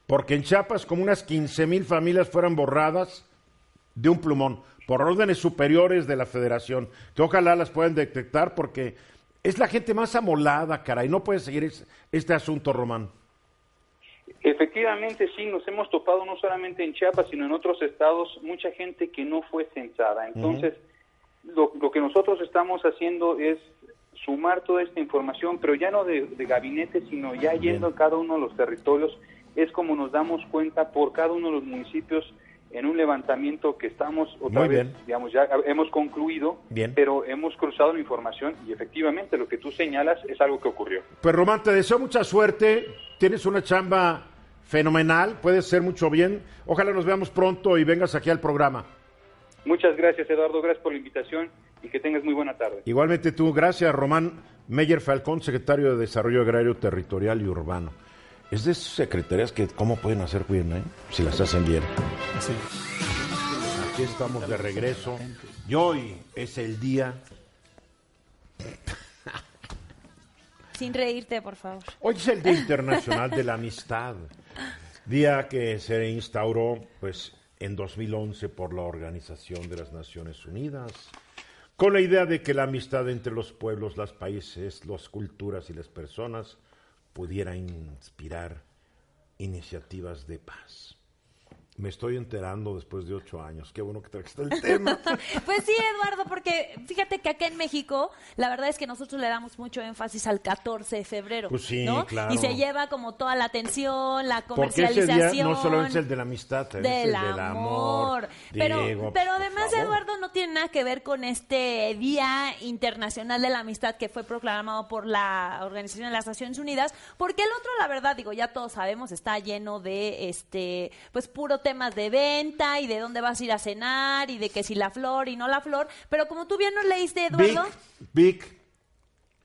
porque en Chiapas como unas 15 mil familias fueron borradas de un plumón por órdenes superiores de la federación, que ojalá las puedan detectar porque es la gente más amolada, cara, y no puede seguir es- este asunto, Román. Efectivamente, sí, nos hemos topado no solamente en Chiapas, sino en otros estados, mucha gente que no fue censada. Entonces, lo, lo que nosotros estamos haciendo es sumar toda esta información, pero ya no de, de gabinete, sino ya yendo a cada uno de los territorios, es como nos damos cuenta por cada uno de los municipios en un levantamiento que estamos otra Muy vez, bien. digamos, ya hemos concluido, Bien. pero hemos cruzado la información y efectivamente lo que tú señalas es algo que ocurrió. Pues Román, te deseo mucha suerte, tienes una chamba fenomenal, puedes hacer mucho bien, ojalá nos veamos pronto y vengas aquí al programa. Muchas gracias, Eduardo, gracias por la invitación y que tengas muy buena tarde. Igualmente tú, gracias Román Meyer Falcón, secretario de Desarrollo Agrario Territorial y Urbano. Es de esas secretarías que cómo pueden hacer bien, ¿eh? si las hacen bien. Sí. Aquí estamos de regreso y hoy es el día, Sin reírte, por favor. hoy es el Día Internacional de la Amistad, día que se instauró pues en 2011 por la Organización de las Naciones Unidas, con la idea de que la amistad entre los pueblos, los países, las culturas y las personas pudiera inspirar iniciativas de paz. Me estoy enterando después de ocho años. Qué bueno que trajiste el tema. <laughs> Pues sí, Eduardo, porque fíjate que acá en México, la verdad es que nosotros le damos mucho énfasis al 14 de febrero. Pues sí, ¿no? claro. Y se lleva como toda la atención, la Porque ese comercialización. día no solo es el de la amistad, es del el del amor. amor. Pero, Diego, pero además. Eduardo, no tiene nada que ver con este Día Internacional de la Amistad que fue proclamado por la Organización de las Naciones Unidas, porque el otro, la verdad, digo, ya todos sabemos, está lleno de, este, pues, puro temas de venta y de dónde vas a ir a cenar y de que si la flor y no la flor, pero como tú bien nos leíste, Vic, Eduardo, Vic,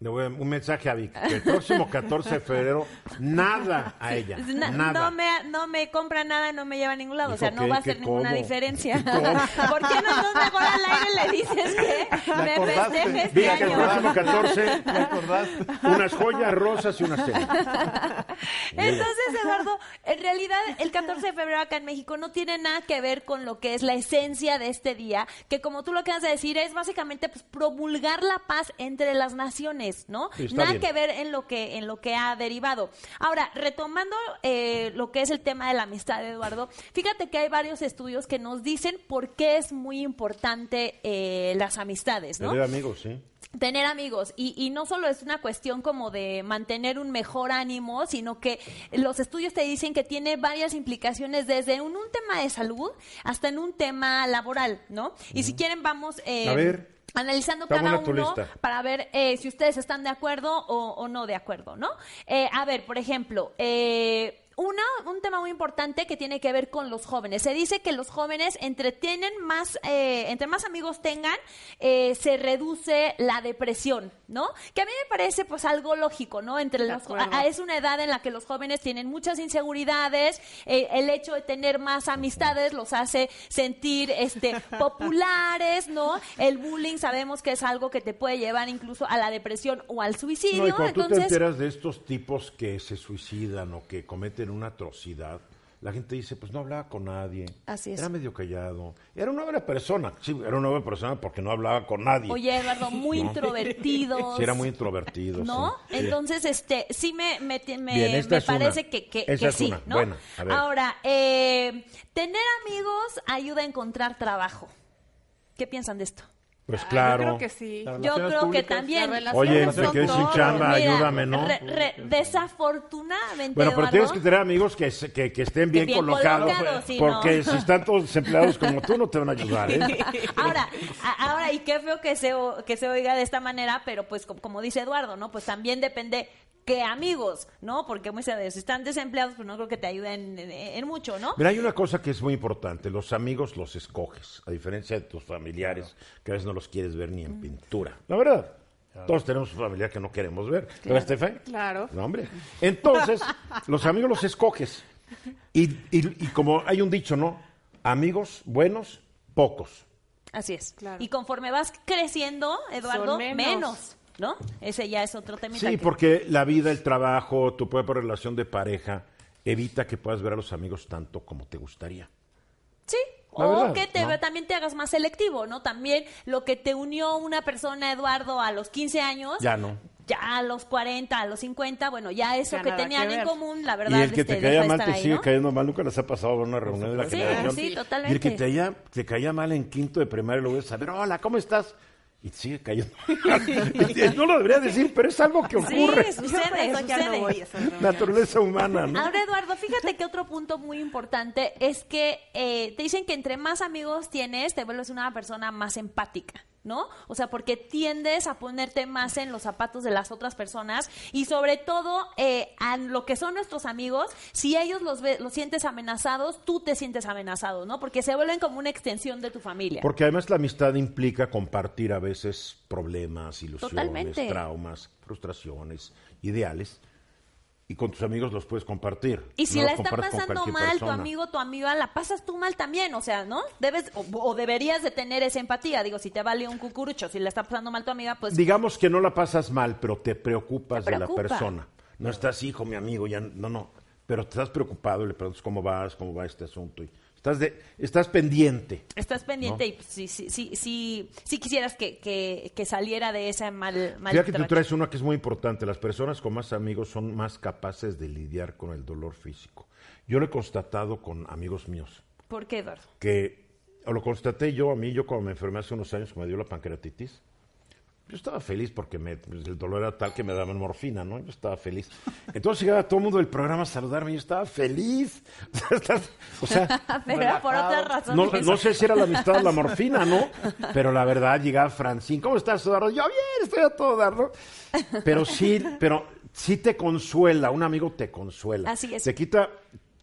le voy a- un mensaje a Vic. que el próximo 14 de febrero, nada a ella. Na- nada. No me, no me compra nada, no me lleva a ningún lado. o sea, no va a hacer ninguna diferencia. <laughs> <laughs> ¿Por qué no nos mejor al aire le dices que me acordaste? festeje este Vic, el próximo <laughs> 14, ¿Me acordaste? unas joyas rosas y una cena. Entonces, Eduardo, en realidad el 14 de febrero acá en México no tiene nada que ver con lo que es la esencia de este día, que como tú lo acabas de decir, es básicamente pues, promulgar la paz entre las naciones, es, ¿no? Sí, Nada bien. que ver en lo que, en lo que ha derivado. Ahora, retomando eh, lo que es el tema de la amistad, Eduardo, fíjate que hay varios estudios que nos dicen por qué es muy importante eh, las amistades, ¿no? Tener amigos, sí. tener amigos y, y no solo es una cuestión como de mantener un mejor ánimo, sino que los estudios te dicen que tiene varias implicaciones desde un, un tema de salud hasta en un tema laboral, ¿no? Y si quieren vamos eh, A ver. Analizando Está cada uno para ver eh, si ustedes están de acuerdo o, o no de acuerdo, ¿no? Eh, a ver, por ejemplo, eh, una, un tema muy importante que tiene que ver con los jóvenes. Se dice que los jóvenes entretienen más, eh, entre más amigos tengan, eh, se reduce la depresión, ¿no? Que a mí me parece pues algo lógico, ¿no? Entre los, a- es una edad en la que los jóvenes tienen muchas inseguridades, eh, el hecho de tener más amistades los hace sentir este <laughs> populares, ¿no? El bullying sabemos que es algo que te puede llevar incluso a la depresión o al suicidio, No, y cuando tú te entonces enteras de estos tipos que se suicidan o que cometen una atrocidad, la gente dice, pues no hablaba con nadie. Así es. Era medio callado. Era una buena persona. Sí, era una buena persona porque no hablaba con nadie. Oye, Eduardo, muy introvertidos. <laughs> Sí, era muy introvertido. ¿No? sí. Entonces, este, sí me, me, me- Bien, me una. parece que, que, es sí, una. ¿no? A ver. Ahora, eh, tener amigos ayuda a encontrar trabajo. ¿Qué piensan de esto? Pues Ah, claro. Yo creo que sí. Yo creo que también. Oye, son te quedé sin chamba, Mira, ayúdame, ¿no? re- re- desafortunadamente, Bueno, pero Eduardo, tienes que tener amigos que, que, que estén bien, bien colocados. porque no. si están todos desempleados como tú, no te van a ayudar. ¿eh? <laughs> Ahora, a- ahora, y qué feo que se, o- que se oiga de esta manera, pero pues co- como dice Eduardo, ¿no? Pues también depende qué amigos, ¿no? Porque muchas veces si están desempleados, pues no creo que te ayuden en, en mucho, ¿no? Mira, hay una cosa que es muy importante. Los amigos los escoges, a diferencia de tus familiares, que a veces no los quieres ver ni en pintura. La verdad. Todos tenemos un familiar que no queremos ver. ¿Verdad, Estefan? Claro. No, hombre. Entonces, <laughs> los amigos los escoges. Y, y- y como hay un dicho, ¿no? Amigos buenos, pocos. Así es. Claro. Y conforme vas creciendo, Eduardo, Son menos. menos. ¿No? Ese ya es otro temita. Sí, que- porque la vida, el trabajo, tu propia relación de pareja, evita que puedas ver a los amigos tanto como te gustaría. Sí. La o verdad, que te, ¿no? también te hagas más selectivo, ¿no? También lo que te unió una persona, Eduardo, a los 15 años, Ya no. ya a los 40, a los 50, bueno, ya eso Ya que tenían que en común, la verdad, Y el que te caía mal te ahí, sigue ¿no? cayendo mal. Nunca les ha pasado a una reunión de la Sí, generación. sí, Y el totalmente. que te, haya- te caía mal en quinto de primaria, lo ves a ver, hola, ¿cómo estás? Y te sigue cayendo <laughs> no lo debería decir, pero es algo que Sí, ocurre. sucede, no sucede. voy a esas reuniones. Naturaleza humana, ¿no? Ahora, Eduardo, fíjate que otro punto muy importante es que eh, te dicen que entre más amigos tienes, te vuelves una persona más empática, ¿no? O sea, porque tiendes a ponerte más en los zapatos de las otras personas y sobre todo eh, a lo que son nuestros amigos, si ellos los, ve- los sientes amenazados, tú te sientes amenazado, ¿no? Porque se vuelven como una extensión de tu familia. Porque además la amistad implica compartir a veces problemas, ilusiones, Totalmente. traumas, frustraciones, ideales. Y con tus amigos los puedes compartir. Y si No la está pasando mal tu amigo, tu amiga, la pasas tú mal también, o sea, ¿no? Debes o, o deberías de tener esa empatía. Digo, si te vale un cucurucho, si la está pasando mal tu amiga, pues Digamos que no la pasas mal, pero te preocupas Te de la persona. No estás, hijo, mi amigo, ya no, no. Pero te estás preocupado y le preguntas cómo vas, cómo va este asunto. Y estás, de, estás pendiente. estás pendiente ¿No? y sí, sí, sí, sí, sí quisieras que, que, que saliera de ese mal, mal Fíjate que tú traes una que es muy importante. Las personas con más amigos son más capaces de lidiar con el dolor físico. Yo lo he constatado con amigos míos, ¿Por qué, Eduardo? que o lo constaté yo a mí, yo cuando me enfermé hace unos años que me dio la pancreatitis. Yo estaba feliz porque me- pues, el dolor era tal que me daban morfina, ¿no? Yo estaba feliz. Entonces llegaba todo el mundo del programa a saludarme y yo estaba feliz. <laughs> o sea, <laughs> Pero era por otras no, razones. no sé si era la amistad o la morfina, ¿no? Pero la verdad, llegaba Francine. ¿Cómo estás, Eduardo? Yo bien, estoy a todo dar, ¿no? Pero sí, pero sí te consuela, un amigo te consuela. Así es. Te quita,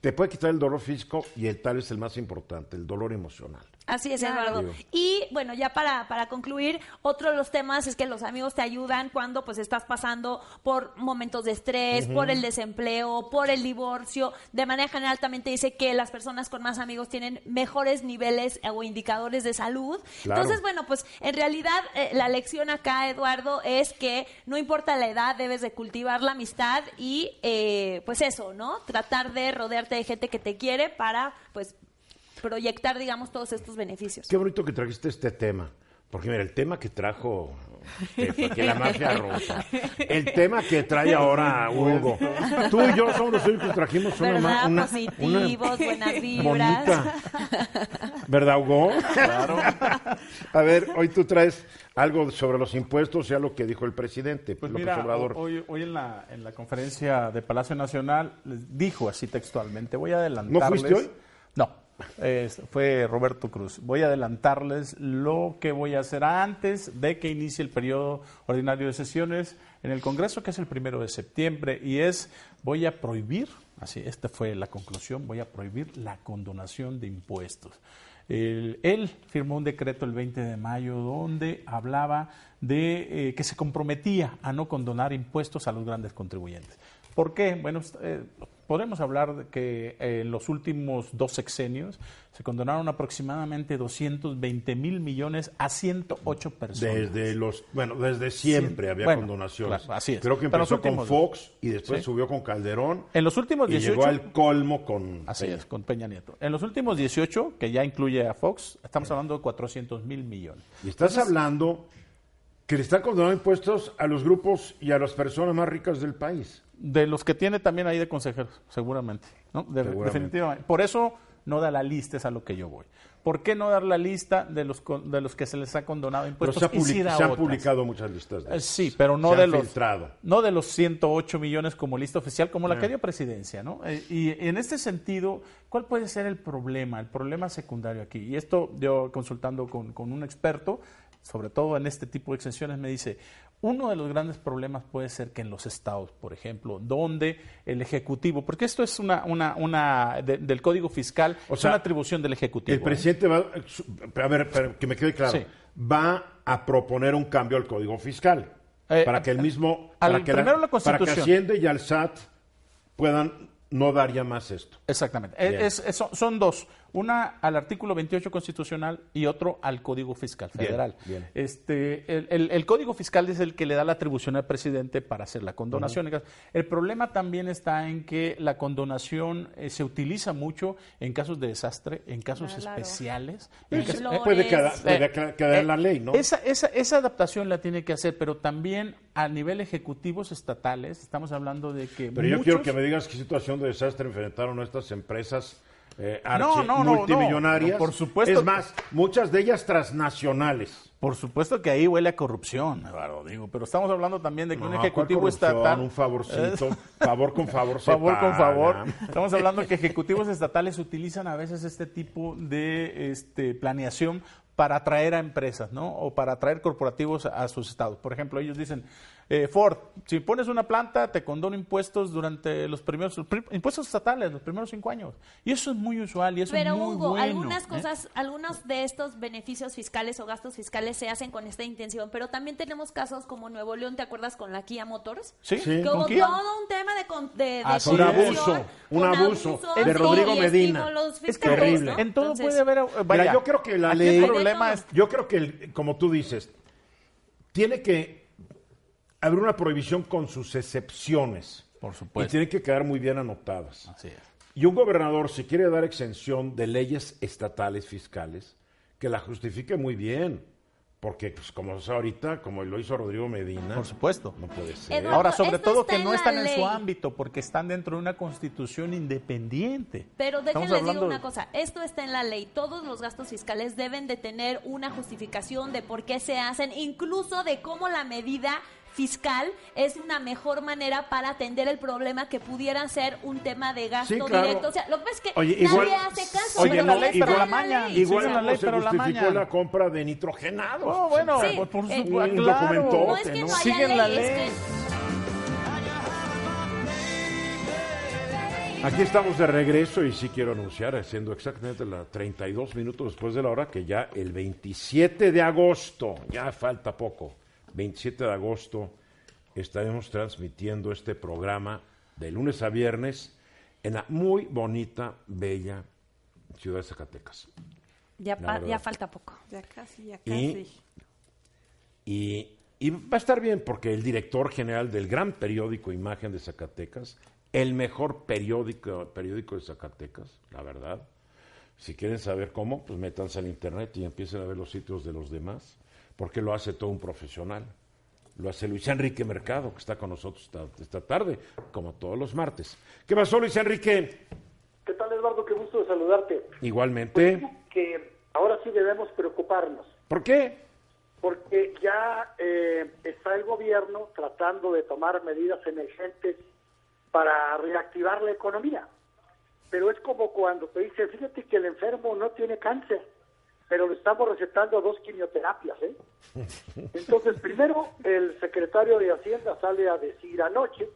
te puede quitar el dolor físico y el tal es el más importante, el dolor emocional. Así es, Claro. Eduardo. Y bueno, ya para, para concluir, otro de los temas es que los amigos te ayudan cuando pues estás pasando por momentos de estrés, por el desempleo, por el divorcio. De manera general también te dice que las personas con más amigos tienen mejores niveles eh, o indicadores de salud. Claro. Entonces, bueno, pues en realidad eh, la lección acá, Eduardo, es que no importa la edad, debes de cultivar la amistad y eh, pues eso, ¿no? Tratar de rodearte de gente que te quiere para pues proyectar, digamos, todos estos beneficios. Qué bonito que trajiste este tema, Porque mira, el tema que trajo <laughs> que, que la mafia rusa, el tema que trae ahora Hugo, <laughs> tú y yo somos los únicos que trajimos una, ¿Verdad? una, Positivos, buenas <laughs> vibras. bonita. ¿Verdad, Hugo? Claro. A ver, hoy tú traes algo sobre los impuestos, ya lo que dijo el presidente, Pues López mira, Obrador. ho- hoy, hoy en, la, en la conferencia de Palacio Nacional les dijo así textualmente, voy a adelantarles... fuiste hoy? Fue Roberto Cruz. Voy a adelantarles lo que voy a hacer antes de que inicie el periodo ordinario de sesiones en el Congreso, que es el primero de septiembre, y es, voy a prohibir, así, esta fue la conclusión, voy a prohibir la condonación de impuestos. Él firmó un decreto el 20 de mayo donde hablaba de eh, que se comprometía a no condonar impuestos a los grandes contribuyentes. ¿Por qué? Bueno, eh, podemos hablar de que eh, en los últimos dos sexenios se condonaron aproximadamente 220 mil millones a 108 personas. Desde los, bueno, desde siempre había bueno, condonaciones. claro, así es. Creo que empezó con Fox y después Sí. subió con Calderón En los últimos y 18 llegó al colmo con Así Peña. es, con Peña Nieto. En los últimos 18, que ya incluye a Fox, estamos hablando de 400 mil millones. Y estás hablando que le están condenando impuestos a los grupos y a las personas más ricas del país. De los que tiene también ahí de consejeros, seguramente. ¿no? De- Seguramente. Definitivamente. Por eso no da la lista, es a lo que yo voy. ¿Por qué no dar la lista de los, con- de los que se les ha condonado Pero impuestos se, ha y se han otras? publicado muchas listas. de Eh. Sí, pero no Se de los filtrado. no de los 108 millones como lista oficial, como la Ah. que dio presidencia, ¿no? Eh, y en este sentido, ¿cuál puede ser el problema, el problema secundario aquí? Y esto yo consultando con, con un experto, sobre todo en este tipo de exenciones, me dice, uno de los grandes problemas puede ser que en los estados, por ejemplo, donde el ejecutivo, porque esto es una, una, una de- del código fiscal, O es sea, una atribución del ejecutivo. El ¿eh? presidente va, a ver, para que me quede claro, Sí. va a proponer un cambio al Código Fiscal Eh, para que el mismo, al- para que, primero la para que Constitución. Hacienda y al SAT puedan no dar ya más esto. Exactamente. Es- es- son dos. Una al artículo 28 constitucional y otro al Código Fiscal Federal. bien. Este, el, el- el Código Fiscal es el que le da la atribución al presidente para hacer la condonación. El problema también está en que la condonación eh, se utiliza mucho en casos de desastre, en casos Claro. especiales. en Temblores. casos- Puede quedar, Eh, puede quedar- quedar en la ley, ¿no? esa, esa, esa adaptación la tiene que hacer, pero también a nivel ejecutivos estatales, estamos hablando de que Pero yo quiero que me digas qué situación de desastre enfrentaron estas empresas eh, No, no, no, multimillonarias. no, por supuesto Es más, muchas de ellas transnacionales. Por supuesto que ahí huele a corrupción, Eduardo, digo, pero estamos hablando también de que un No, ¿cuál ejecutivo estatal... Un favorcito, favor con favor se <laughs> favor con favor. Estamos hablando que ejecutivos estatales utilizan a veces este tipo de este, planeación para atraer a empresas, ¿no? O para atraer corporativos a sus estados. Por ejemplo, ellos dicen, eh, Ford, si pones una planta, te condono impuestos durante los primeros, impuestos estatales, los primeros cinco años. Y eso es muy usual y eso Pero es muy Hugo, bueno. algunas ¿eh? cosas, algunos de estos beneficios fiscales o gastos fiscales se hacen con esta intención, pero también tenemos casos como Nuevo León, ¿te acuerdas con la Kia Motors? Sí, Sí. Que ¿con hubo quién? todo un tema de, con- de, de Así Un abuso, un abuso de Rodrigo Medina. estímulos Es fiscales, terrible. ¿no? En todo Entonces, puede haber... eh, Vaya, Mira, yo creo que la ley- el problema es... Yo creo que, el- como tú dices, tiene que haber una prohibición con sus excepciones. Por Y supuesto. tienen que quedar muy bien anotadas. Así es. Y un gobernador, si quiere dar exención de leyes estatales fiscales, que la justifique muy bien. Porque, pues, como es ahorita, como lo hizo Rodrigo Medina, Por supuesto. no puede ser. Eduardo, Ahora, sobre todo que no están en su ámbito, porque están dentro de una constitución independiente. Pero déjenles digo hablando una cosa, esto está en la ley, todos los gastos fiscales deben de tener una justificación de por qué se hacen, incluso de cómo la medida fiscal es una mejor manera para atender el problema que pudiera ser un tema de gasto Sí, claro. directo. O sea, lo que pasa es que Oye, nadie igual- hace caso. Oye, pero no, está igual- en la maña, ley. Igual Sí, la ley, se pero la justificó maña. la compra de nitrogenados. Oh, bueno, Sí, por, por eh, un claro. No es que ¿no? no haya Siguen la ley, es ley. que Aquí estamos de regreso y sí quiero anunciar, siendo exactamente las 32 minutos después de la hora, que ya el 27 de agosto, ya falta poco, 27 de agosto, estaremos transmitiendo este programa de lunes a viernes en la muy bonita, bella ciudad de Zacatecas. ya, pa- falta poco. Ya casi, ya Y- casi. Y, y va a estar bien porque el director general del gran periódico Imagen de Zacatecas, el mejor periódico, periódico de Zacatecas, la verdad. Si quieren saber cómo, pues métanse al internet y empiecen a ver los sitios de los demás. Porque lo hace todo un profesional. Lo hace Luis Enrique Mercado, que está con nosotros esta, esta tarde, como todos los martes. ¿Qué pasó, Luis Enrique? ¿Qué tal, Eduardo? Qué gusto de saludarte. Igualmente. Pues, que ahora sí debemos preocuparnos. ¿Por qué? Porque ya eh, está el gobierno tratando de tomar medidas emergentes para reactivar la economía. Pero es como cuando te dice, fíjate que el enfermo no tiene cáncer, pero le estamos recetando dos quimioterapias. ¿eh? Entonces, primero, el secretario de Hacienda sale a decir anoche,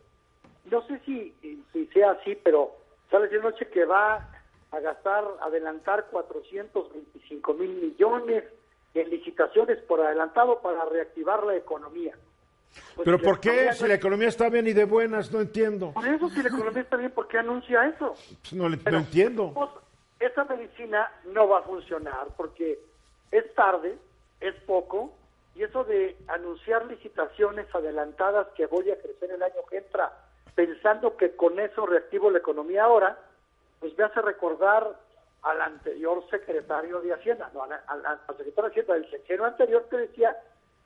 no sé si, si sea así, pero sale de anoche que va a gastar, adelantar 425 mil millones en licitaciones por adelantado para reactivar la economía. Pues ¿Pero por qué? Si la economía está bien y de buenas, no entiendo. Por eso, si la economía está bien, ¿por qué anuncia eso? Pues no, no entiendo. Pues, esa medicina no va a funcionar porque es tarde, es poco, y eso de anunciar licitaciones adelantadas que voy a crecer el año que entra, pensando que con eso reactivo la economía ahora, pues me hace recordar al anterior secretario de Hacienda, no, al, al, secretario de Hacienda del sexenio anterior que decía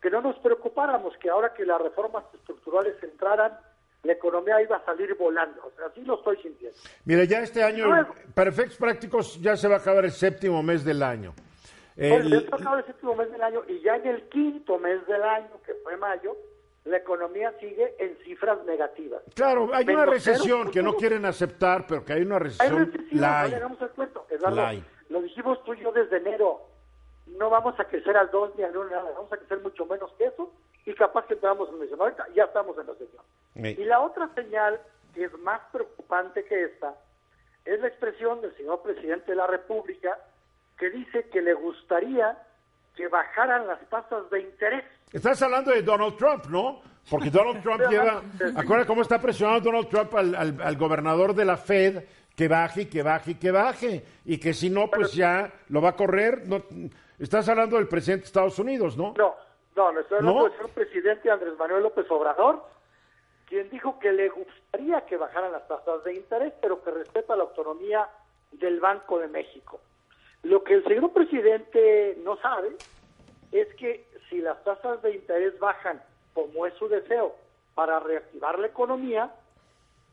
que no nos preocupáramos, que ahora que las reformas estructurales entraran, la economía iba a salir volando. O sea, así lo estoy sintiendo. Mire, ya este año, para efectos prácticos, ya se va a acabar el séptimo mes del año. El... a acabar el séptimo mes del año y ya en el quinto mes del año, que fue mayo, la economía sigue en cifras negativas. Claro, hay una recesión que no quieren aceptar, pero que hay una recesión. Hay recesión, le hagamos el cuento. Eduardo, lo dijimos tú y yo desde enero. No vamos a crecer al 2 ni al 1, nada. Vamos a crecer mucho menos que eso y capaz que entramos en recesión. Ahorita ya estamos en recesión. Sí. Y la otra señal que es más preocupante que esta es la expresión del señor presidente de la República que dice que le gustaría que bajaran las tasas de interés. Estás hablando de Donald Trump, ¿no? Porque Donald Trump lleva... <laughs> Acuérdate cómo está presionando Donald Trump al, al, al, gobernador de la Fed que baje y que baje y que baje. Y que si no, pues ya lo va a correr. No, estás hablando del presidente de Estados Unidos, ¿no? No, no, no estoy hablando ¿No? del presidente Andrés Manuel López Obrador, quien dijo que le gustaría que bajaran las tasas de interés, pero que respeta la autonomía del Banco de México. Lo que el señor presidente no sabe es que si las tasas de interés bajan, como es su deseo, para reactivar la economía,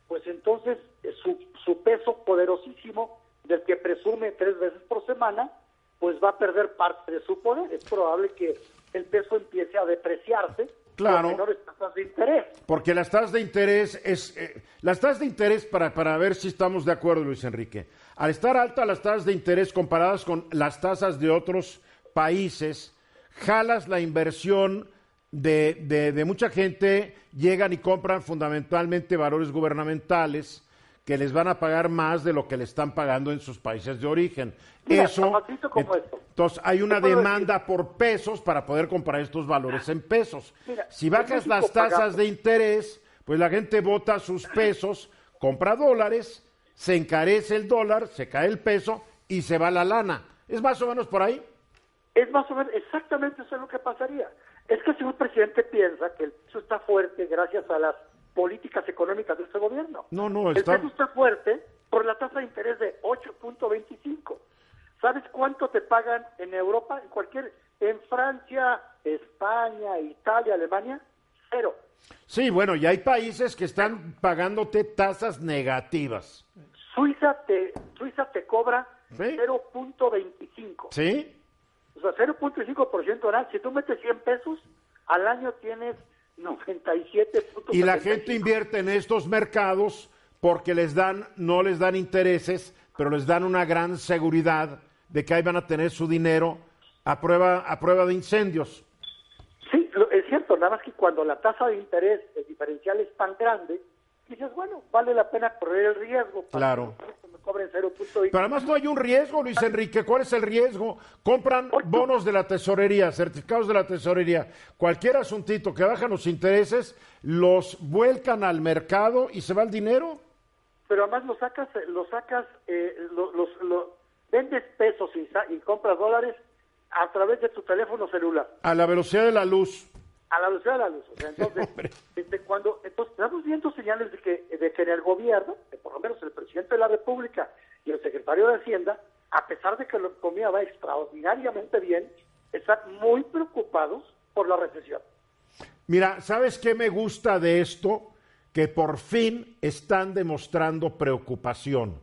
pues entonces su, su peso poderosísimo, del que presume tres veces por semana, pues va a perder parte de su poder. Es probable que el peso empiece a depreciarse claro. con menores tasas de interés. Porque las tasas de interés es eh, las tasas de interés para, para ver si estamos de acuerdo, Luis Enrique. Al estar altas las tasas de interés comparadas con las tasas de otros países, jalas la inversión de, de, de mucha gente, llegan y compran fundamentalmente valores gubernamentales que les van a pagar más de lo que le están pagando en sus países de origen. Mira, Eso, como esto. entonces hay una demanda decir? por pesos para poder comprar estos valores en pesos. Mira, si bajas las tasas pagamos. de interés, pues la gente vota sus pesos, compra dólares, se encarece el dólar, se cae el peso y se va la lana. ¿Es más o menos por ahí? Es más o menos, exactamente eso es lo que pasaría. Es que el señor presidente piensa que el peso está fuerte gracias a las políticas económicas de este gobierno. No, no, está... El peso está fuerte por la tasa de interés de 8.25. ¿Sabes cuánto te pagan en Europa? En cualquier, en Francia, España, Italia, Alemania, cero. Sí, bueno, y hay países que están pagándote tasas negativas. Suiza te, Suiza te cobra ¿Sí? 0.25. ¿Sí? O sea, 0.5% anual. Si tú metes 100 pesos, al año tienes 97. Y la gente invierte en estos mercados porque les dan, no les dan intereses, pero les dan una gran seguridad de que ahí van a tener su dinero a prueba, a prueba de incendios. Sí, es cierto, nada más que cuando la tasa de interés, el diferencial es tan grande, dices, bueno, vale la pena correr el riesgo. Para Claro. que me cobren 0.25. Pero además no hay un riesgo, Luis Enrique. ¿Cuál es el riesgo? Compran bonos de la tesorería, certificados de la tesorería. Cualquier asuntito que bajan los intereses, los vuelcan al mercado y se va el dinero. Pero además lo sacas, eh, lo sacas, eh, lo- los, lo- vendes pesos y compras dólares a través de tu teléfono celular. A la velocidad de la luz. A la velocidad de la luz. O sea, entonces, <laughs> este, cuando, entonces, estamos viendo señales de que, de que en el gobierno, que por lo menos el presidente de la República y el secretario de Hacienda, a pesar de que la economía va extraordinariamente bien, están muy preocupados por la recesión. Mira, ¿sabes qué me gusta de esto? Que por fin están demostrando preocupación.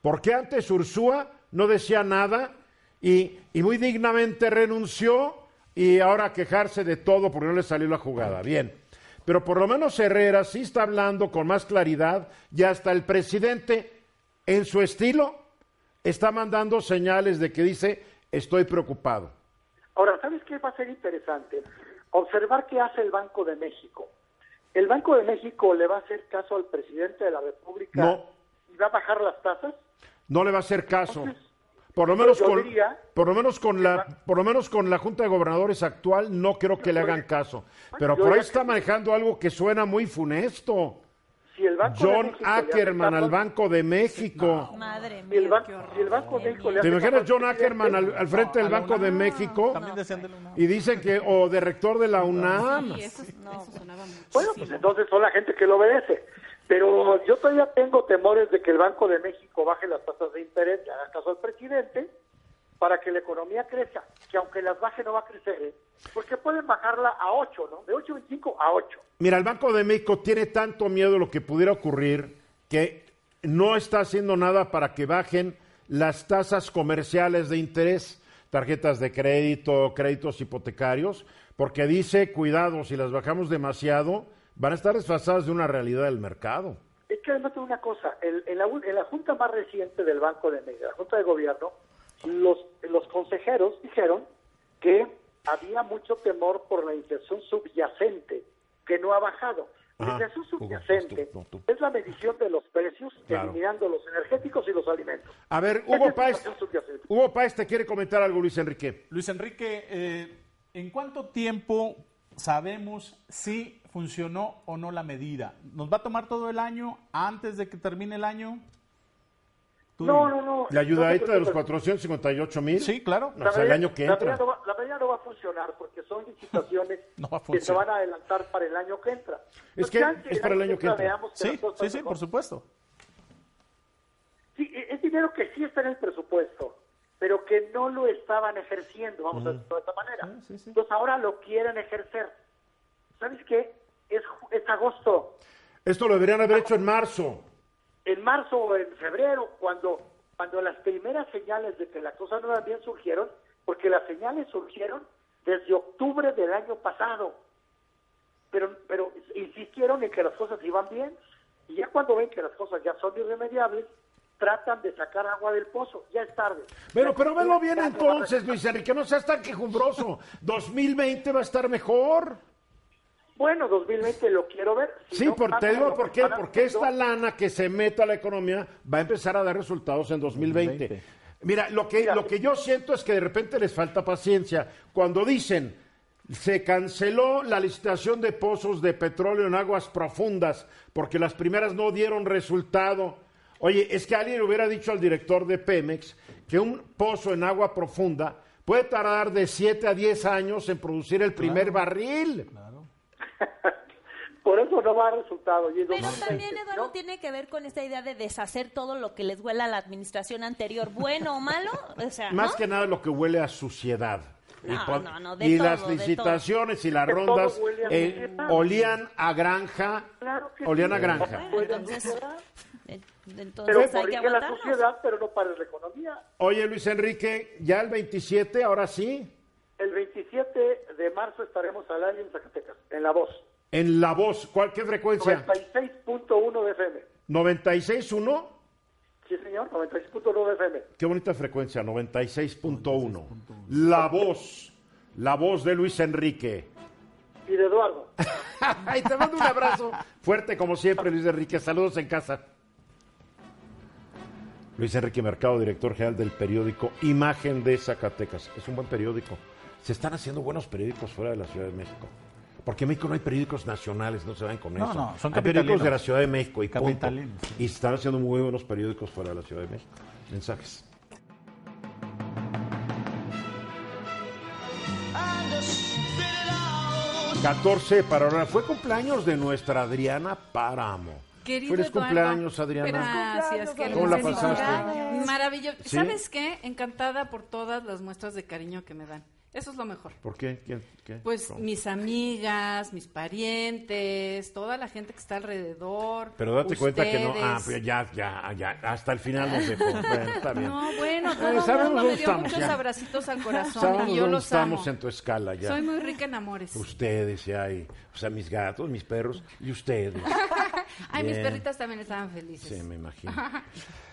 Porque antes Ursúa no decía nada y, y muy dignamente renunció y ahora quejarse de todo porque no le salió la jugada. Bien. Pero por lo menos Herrera sí está hablando con más claridad y hasta el presidente, en su estilo, está mandando señales de que dice, estoy preocupado. Ahora, ¿sabes qué va a ser interesante? Observar qué hace el Banco de México. ¿El Banco de México le va a hacer caso al presidente de la República No. y va a bajar las tasas? No le va a hacer caso. Entonces, Por lo menos con, diría por lo menos con la, va- por lo menos con la Junta de Gobernadores actual no creo que le hagan caso. Pero por ahí está manejando algo que suena muy funesto. Si el Banco de John México Ackerman al Banco de México. Madre Si el, mía, ban- qué horror. si el Banco de México le ¿Te imaginas John Ackerman al, frente del Banco de UNAM. México? También decían de la UNAM. Y dicen que, o de rector de la UNAM. Sí, eso, eso sonaba mucho. Bueno, pues entonces son la gente que lo obedece. Pero yo todavía tengo temores de que el Banco de México baje las tasas de interés, haga caso al presidente, para que la economía crezca. Que aunque las baje no va a crecer, ¿eh? porque pueden bajarla a 8, ¿no? De 8.25 a 8. Mira, el Banco de México tiene tanto miedo de lo que pudiera ocurrir que no está haciendo nada para que bajen las tasas comerciales de interés, tarjetas de crédito, créditos hipotecarios, porque dice, cuidado, si las bajamos demasiado, van a estar desfasadas de una realidad del mercado. Es que además de una cosa, el- en, la, u- en la junta más reciente del Banco de México, la junta de gobierno, los, los consejeros dijeron que había mucho temor por la inflación subyacente, que no ha bajado. La inflación Hugo, subyacente tú, tú, tú. es la medición de los precios, Claro. eliminando los energéticos y los alimentos. A ver, Hugo Páez. Hugo Páez te quiere comentar algo, Luis Enrique. Luis Enrique, eh, ¿en cuánto tiempo sabemos si funcionó o no la medida? ¿Nos va a tomar todo el año antes de que termine el año? Tú No, dime. no, no. La ayudadita no de los preocupes. 458 mil. Sí, claro. O sea, el año que la entra. medida no va, la medida no va a funcionar porque son licitaciones <laughs> No va a que se van a adelantar para el año que entra. Es Pues que es para el año que entra. Sí, sí, sí, por supuesto. Sí, e- es dinero que sí está en el presupuesto, pero que no lo estaban ejerciendo, vamos a decirlo de esta manera. Entonces ahora lo quieren ejercer. ¿Sabes qué? Es, es agosto. Esto lo deberían haber hecho en marzo. En marzo o en febrero, cuando, cuando las primeras señales de que las cosas no iban bien surgieron, porque las señales surgieron desde octubre del año pasado. Pero, pero insistieron en que las cosas iban bien, y ya cuando ven que las cosas ya son irremediables, tratan de sacar agua del pozo. Ya es tarde. Bueno, pero velo bien va entonces, Luis Enrique, no seas tan quejumbroso. 2020 va a estar mejor. Bueno, 2020 lo quiero ver. Si Sí, no por, te digo por qué. Porque haciendo, esta lana que se meta a la economía va a empezar a dar resultados en 2020. Mira, lo que, Mira. lo que yo siento es que de repente les falta paciencia. Cuando dicen se canceló la licitación de pozos de petróleo en aguas profundas porque las primeras no dieron resultado. Oye, es que alguien le hubiera dicho al director de Pemex que un pozo en agua profunda puede tardar de 7 a 10 años en producir el primer barril. Por eso no va a resultado. y Pero 2020, también, Eduardo, ¿no? tiene que ver con esta idea de deshacer todo lo que les huela a la administración anterior, bueno o malo. O sea, Más ¿no? que nada lo que huele a suciedad. No, y pon- no, no, de y todo, las de licitaciones y las rondas eh, olían a granja, Claro que olían sí. a granja. Bueno, entonces, eh, Pero entonces hay que corrige la sociedad, pero no para la economía. Oye, Luis Enrique, ya el 27, ahora sí, El 27 de marzo estaremos al aire en Zacatecas, en La Voz. en La Voz, ¿cuál qué frecuencia? 96.1 de FM. 96.1, Sí, señor, 96.1 de FM. qué bonita frecuencia, 96.1. La Voz, la voz de Luis Enrique. Y de Eduardo. <laughs> y te mando un abrazo fuerte como siempre, Luis Enrique. Saludos en casa. Luis Enrique Mercado, director general del periódico Imagen de Zacatecas. Es un buen periódico. Se están haciendo buenos periódicos fuera de la Ciudad de México. Porque en México no hay periódicos nacionales, no se van con No, eso. no, son hay periódicos de la Ciudad de México y punto. Y se están haciendo muy buenos periódicos fuera de la Ciudad de México. Mensajes. And to spit it out. 14 para ahora. Fue cumpleaños de nuestra Adriana Páramo. Querido Feliz Eduardo, cumpleaños, Adriana. Gracias, qué ¿Cómo la pasaste? Maravilloso. ¿Sí? ¿Sabes qué? Encantada por todas las muestras de cariño que me dan. Eso es lo mejor. ¿Por qué? ¿Quién- qué? Pues ¿Cómo? mis amigas, mis parientes, toda la gente que está alrededor. Pero date cuenta que no. Ah, ustedes. pues ya, ya, ya. Hasta el final nos dejó. <laughs> Bueno, está bien. No, bueno, Eh, todo sabemos mundo me dio estamos, muchos ya. abracitos al corazón Sabemos y yo dónde los estamos amo. en tu escala ya. Soy muy rica en amores. Ustedes, ya hay. O sea, mis gatos, mis perros y ustedes. <laughs> Ay, mis Bien. perritas también estaban felices. Sí, me imagino. <laughs>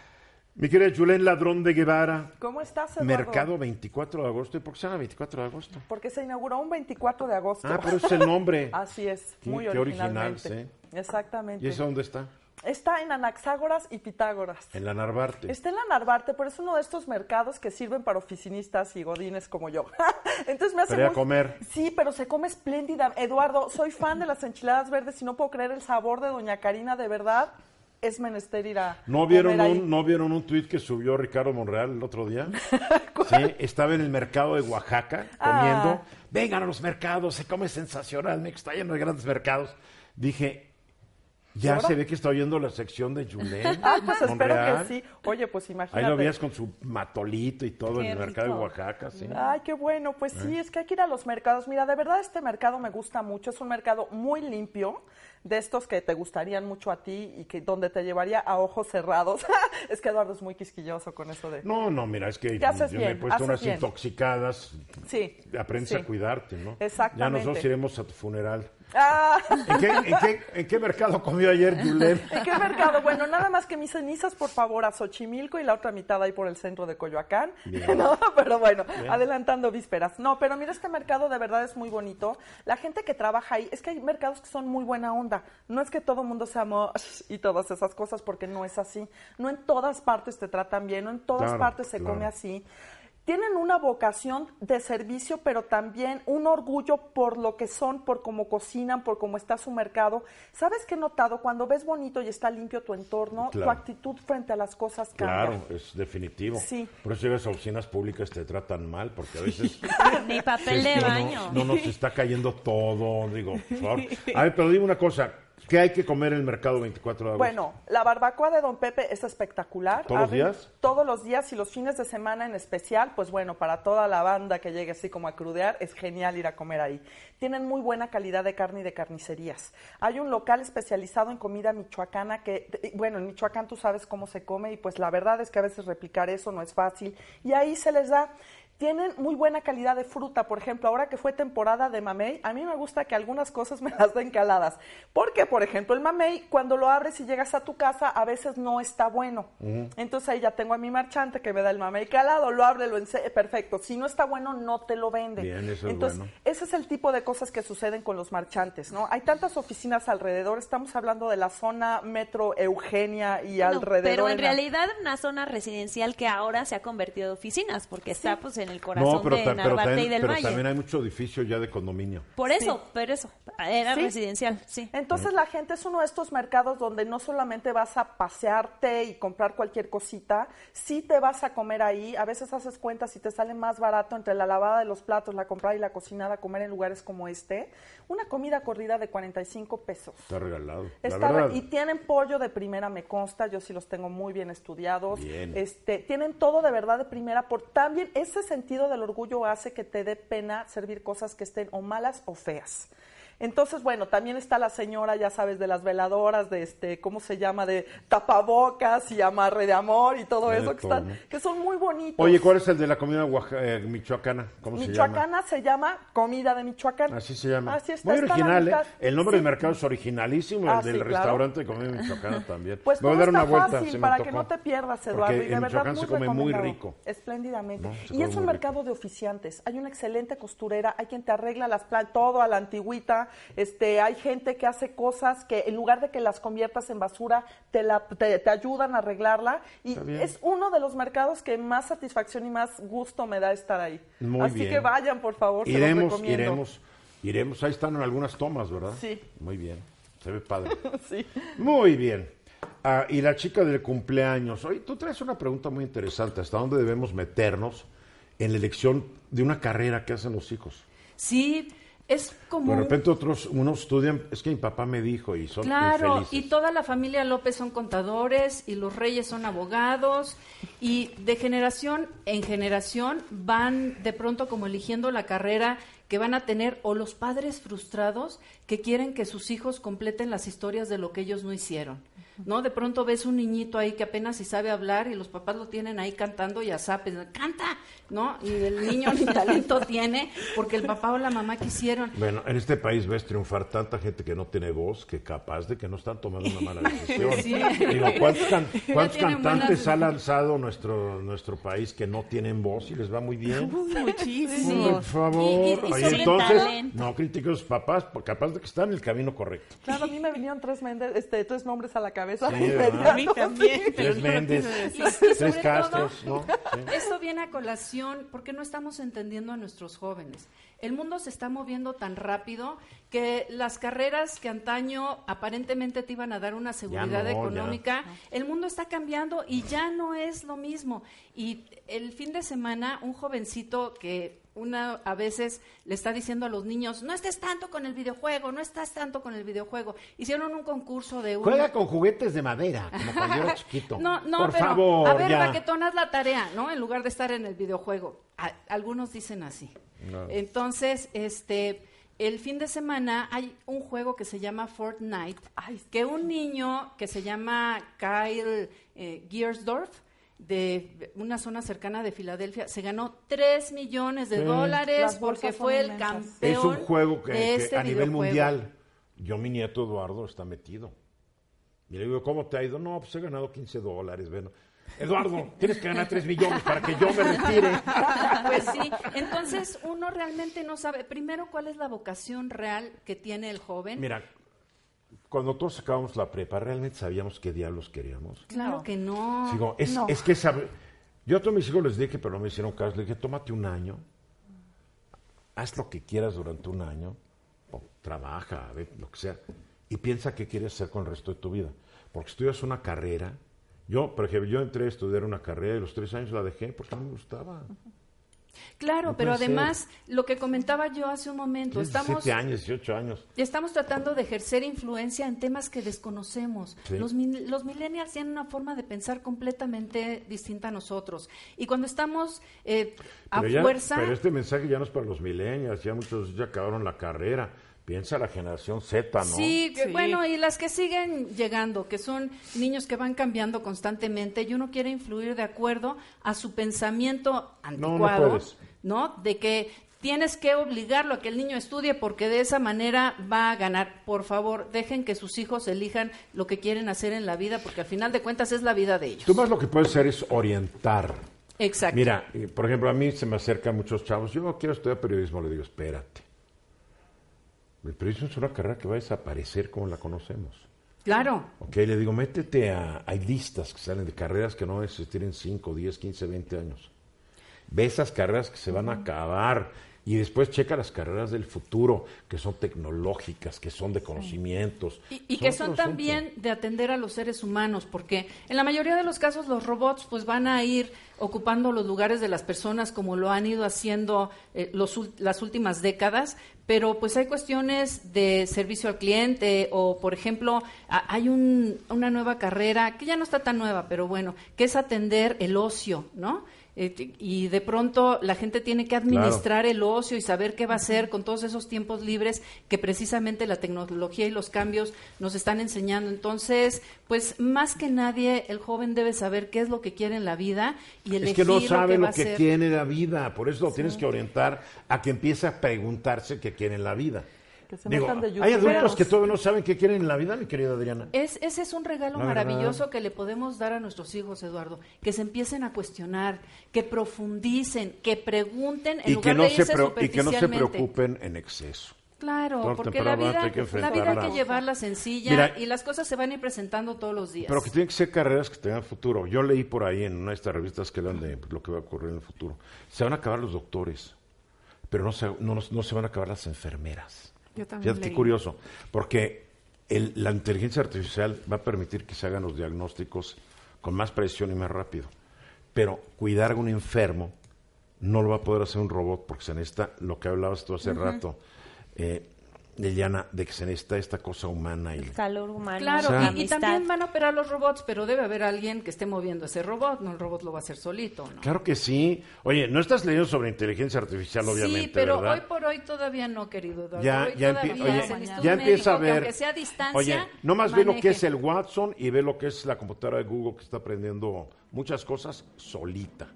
Mi querida Julen Ladrón de Guevara. ¿Cómo estás, Eduardo? Mercado 24 de agosto. ¿Y por qué se llama 24 de agosto? Porque se inauguró un 24 de agosto. Ah, pero es el nombre. <laughs> Así es, muy qué original, originalmente. Exactamente. ¿Y eso dónde está? Está en Anaxágoras y Pitágoras. En la Narvarte. Está en la Narvarte, pero es uno de estos mercados que sirven para oficinistas y godines como yo. <laughs> Entonces me hace a muy- comer. Sí, pero se come espléndida. Eduardo, soy fan de las enchiladas verdes y no puedo creer el sabor de Doña Karina, de verdad. Es menester ir a ¿No vieron, un, ¿No vieron un tuit que subió Ricardo Monreal el otro día? <laughs> sí, estaba en el mercado de Oaxaca comiendo. Ah. Vengan a los mercados, se come sensacional. México está lleno de grandes mercados. Dije, ya se ve que está oyendo la sección de Julen. <laughs> Ah, pues espero que sí. Oye, pues imagínate. Ahí lo veías con su matolito y todo Qué en el mercado de. Oaxaca, sí. Ay, qué bueno. Pues sí, es que hay que ir a los mercados. Mira, de verdad este mercado me gusta mucho. Es un mercado muy limpio, de estos que te gustarían mucho a ti y que donde te llevaría a ojos cerrados. <laughs> es que Eduardo es muy quisquilloso con eso de... No, no, mira, es que Te yo haces me he bien, puesto haces unas bien. intoxicadas. Sí. Aprendes sí. a cuidarte, ¿no? Exactamente. Ya nosotros iremos a tu funeral. Ah, ¿En qué, en qué- en qué mercado comió ayer Julen? <laughs> ¿En qué mercado? Bueno, nada más que mis cenizas, por favor, a Xochimilco y la otra mitad ahí por el centro de Coyoacán. <laughs> No, pero bueno, adelantando vísperas. No, pero mira, este mercado de verdad es muy bonito. La gente que trabaja ahí, es que hay mercados que son muy buena onda. No es que todo mundo se amo y todas esas cosas, porque no es así. No en todas partes te tratan bien, no en todas Claro, partes se claro. come así. Tienen una vocación de servicio, pero también un orgullo por lo que son, por cómo cocinan, por cómo está su mercado. ¿Sabes qué he notado? Cuando ves bonito y está limpio tu entorno, Claro. tu actitud frente a las cosas cambia. Claro, es definitivo. Sí. Por eso llegas a oficinas públicas te tratan mal, porque a veces <laughs> Ni papel de no, baño. no nos está cayendo todo, digo, por favor. <laughs> A ver, pero dime una cosa, ¿qué hay que comer en el mercado 24 de agosto? Bueno, la barbacoa de Don Pepe es espectacular. ¿Todos los días? Todos los días y los fines de semana en especial, pues bueno, para toda la banda que llegue así como a crudear, es genial ir a comer ahí. Tienen muy buena calidad de carne y de carnicerías. Hay un local especializado en comida michoacana que, de- bueno, en Michoacán tú sabes cómo se come y pues la verdad es que a veces replicar eso no es fácil. Y ahí se les da tienen muy buena calidad de fruta. Por ejemplo, ahora que fue temporada de mamey, a mí me gusta que algunas cosas <laughs> me las den caladas. Porque, por ejemplo, el mamey, cuando lo abres y llegas a tu casa, a veces no está bueno. Entonces ahí ya tengo a mi marchante que me da el mamey calado, lo abre, lo ense perfecto. Si no está bueno, no te lo vende. Bien, eso es Entonces, bueno. ese es el tipo de cosas que suceden con los marchantes, ¿no? Hay tantas oficinas alrededor, estamos hablando de la zona metro Eugenia y No, alrededor. pero en la- realidad una zona residencial que ahora se ha convertido en oficinas, porque está pues en el corazón no, pero, de ta- pero Narvarte también, y del pero Valle. también hay mucho edificio ya de condominio. Por eso, pero eso, era Sí. residencial, sí. Entonces la gente es uno de estos mercados donde no solamente vas a pasearte y comprar cualquier cosita, sí te vas a comer ahí, a veces haces cuentas y te sale más barato entre la lavada de los platos, la comprada y la cocinada, comer en lugares como este, una comida corrida de 45 pesos. Está regalado. Está la verdad, re- y tienen pollo de primera, me consta, yo sí los tengo muy bien estudiados. Bien. Este, tienen todo de verdad de primera, por también ese sentido del orgullo hace que te dé pena servir cosas que estén o malas o feas. Entonces, bueno, también está la señora, ya sabes, de las veladoras, de este, ¿cómo se llama? De tapabocas y amarre de amor y todo eso que están, que son muy bonitos. Oye, ¿cuál es el de la comida eh, michoacana? ¿Cómo se llama? Michoacana se llama comida de Michoacán. Así se llama. Así está, Muy original, ¿eh? El nombre Sí. del mercado es originalísimo, Ah, el del sí, claro. restaurante de comida michoacana <laughs> también. Pues voy a dar una está vuelta, fácil se me para que tocó. no te pierdas, Porque Eduardo. y de en verdad Michoacán muy se come muy rico. Espléndidamente. No, y es un mercado de oficiantes. Hay una excelente costurera, hay quien te arregla las plantas, todo a la antigüita. Este, hay gente que hace cosas que en lugar de que las conviertas en basura, te, la, te, te ayudan a arreglarla. Y es uno de los mercados que más satisfacción y más gusto me da estar ahí. Muy Así bien. que vayan, por favor, se los Iremos, recomiendo. iremos, iremos. Ahí están algunas tomas, ¿verdad? Sí. Muy bien. Se ve padre. <laughs> Sí. Muy bien. Ah, y la chica del cumpleaños. Oye, tú traes una pregunta muy interesante. ¿Hasta dónde debemos meternos en la elección de una carrera que hacen los hijos? Sí, es como... De repente otros, unos estudian, es que mi papá me dijo y son Claro, infelices. y toda la familia López son contadores y los reyes son abogados Y de generación en generación van de pronto como eligiendo la carrera que van a tener o los padres frustrados que quieren que sus hijos completen las historias de lo que ellos no hicieron. ¿No? De pronto ves un niñito ahí que apenas si sabe hablar y los papás lo tienen ahí cantando y a zapes, canta, ¿no? Y el niño ni <laughs> talento tiene porque el papá o la mamá quisieron. Bueno, en este país ves triunfar tanta gente que no tiene voz, que capaz de que no están tomando una mala decisión. <laughs> Sí. Digo, ¿cuántos, can- cuántos tienen cantantes buenas- ha lanzado nuestro nuestro país que no tienen voz y les va muy bien? Muchísimo. Por favor. Y- y- y Oye, tienen entonces, talento. no critiques a los papás, capaz de que están en el camino correcto. Claro, a mí me vinieron tres, este, tres nombres a la cabeza. Sí, de A mí también. sí. Tres Méndez, Y- y sobre tres todo, Castros, ¿no? Sí. Esto viene a colación porque no estamos entendiendo a nuestros jóvenes. El mundo se está moviendo tan rápido que las carreras que antaño aparentemente te iban a dar una seguridad no, económica, el mundo está cambiando y ya no es lo mismo. Y el fin de semana, un jovencito que una a veces le está diciendo a los niños, no estés tanto con el videojuego, no estás tanto con el videojuego. Hicieron un concurso de un... Juega con juguetes de madera, como cuando yo era chiquito. No, no, Por pero favor, a ver, ya. baquetón, haz la tarea, ¿no? En lugar de estar en el videojuego. A- algunos dicen así. No. Entonces, este, el fin de semana hay un juego que se llama Fortnite, que un niño que se llama Kyle eh, Giersdorf, de una zona cercana de Filadelfia, se ganó 3 millones de Sí. dólares porque fue el campeón Es un juego que, de que este a nivel mundial. Yo, mi nieto Eduardo, está metido. Y le digo, ¿cómo te ha ido? No, pues he ganado 15 dólares. Bueno, Eduardo, <laughs> tienes que ganar 3 millones para que yo me retire. <laughs> Pues sí, entonces uno realmente no sabe, primero, cuál es la vocación real que tiene el joven. Mira, cuando todos acabamos la prepa, ¿realmente sabíamos qué diablos queríamos? claro que no. Digo, es, No. es que sabe... Yo a todos mis hijos les dije, pero no me hicieron caso, les dije, tómate un año, haz lo que quieras durante un año, o trabaja, ve, lo que sea, y piensa qué quieres hacer con el resto de tu vida. Porque estudias una carrera, yo, por ejemplo, yo entré a estudiar una carrera y los tres años la dejé porque no me gustaba. Claro, No pero además, lo que comentaba yo hace un momento, estamos, 17 años, 18 años. estamos tratando de ejercer influencia en temas que desconocemos. Sí. Los, millennials tienen una forma de pensar completamente distinta a nosotros. Y cuando estamos eh, a Pero, ya- fuerza... pero este mensaje ya no es para los millennials, ya muchos ya acabaron la carrera. Piensa la generación Z, ¿no? Sí, que- Sí. bueno, y las que siguen llegando, que son niños que van cambiando constantemente, y uno quiere influir de acuerdo a su pensamiento no anticuado, puedes. ¿no? De que tienes que obligarlo a que el niño estudie porque de esa manera va a ganar. Por favor, dejen que sus hijos elijan lo que quieren hacer en la vida, porque al final de cuentas es la vida de ellos. Tú más lo que puedes hacer es orientar. Exacto. Mira, y, por ejemplo, a mí se me acercan muchos chavos. Yo quiero estudiar periodismo. Le digo, espérate. El periodismo es una carrera que va a desaparecer como la conocemos. Claro. Ok, le digo, métete a. Hay listas que salen de carreras que no van a existir en 5, 10, 15, 20 años. Ve esas carreras que se van a acabar. Y después checa las carreras del futuro, que son tecnológicas, que son de conocimientos. Y, y que son asunto. también de atender a los seres humanos, porque en la mayoría de los casos los robots pues van a ir ocupando los lugares de las personas como lo han ido haciendo eh, los las últimas décadas, pero pues hay cuestiones de servicio al cliente o, por ejemplo, a- hay un- una nueva carrera que ya no está tan nueva, pero bueno, que es atender el ocio, ¿no? Eh, y de pronto la gente tiene que administrar el ocio y saber qué va a hacer con todos esos tiempos libres que precisamente la tecnología y los cambios nos están enseñando. Entonces, pues más que nadie, el joven debe saber qué es lo que quiere en la vida y elegir Es que no sabe lo que quiere en la vida, por eso lo tienes que orientar a que empiece a preguntarse qué quiere en la vida. Que se Digo, metan de hay adultos youtuberos. que todavía no saben qué quieren en la vida, mi querida Adriana. Es, ese es un regalo La maravilloso verdad. que le podemos dar a nuestros hijos, Eduardo, que se empiecen a cuestionar, que profundicen, que pregunten en Y que, lugar no de se irse pre- y que no se superficialmente. preocupen en exceso. Claro, porque la vida, hay que la vida hay que llevarla sencilla Mira, y las cosas se van a ir presentando todos los días. Pero que tienen que ser carreras que tengan futuro. Yo leí por ahí en una de estas revistas que hablan de pues, lo que va a ocurrir en el futuro. Se van a acabar los doctores, pero no se, no se van a acabar las enfermeras. Yo también Fíjate qué leí. curioso, porque el- la inteligencia artificial va a permitir que se hagan los diagnósticos con más precisión y más rápido. Pero cuidar a un enfermo no lo va a poder hacer un robot porque se necesita lo que hablabas tú hace rato. eh, Liliana, de que se necesita esta cosa humana y Calor humano. Claro, O sea- y- y, también van a operar los robots, pero debe haber alguien que esté moviendo ese robot, no el robot lo va a hacer solito, ¿no? Claro que sí. Oye, no estás leyendo sobre inteligencia artificial, obviamente, sí, pero ¿verdad? hoy por hoy todavía no, querido Eduardo. ya, Hoy ya, empie- oye, ya empieza a ver. aunque sea a distancia, Oye, no más ve lo que es el Watson y ve lo que es la computadora de Google que está aprendiendo muchas cosas solita.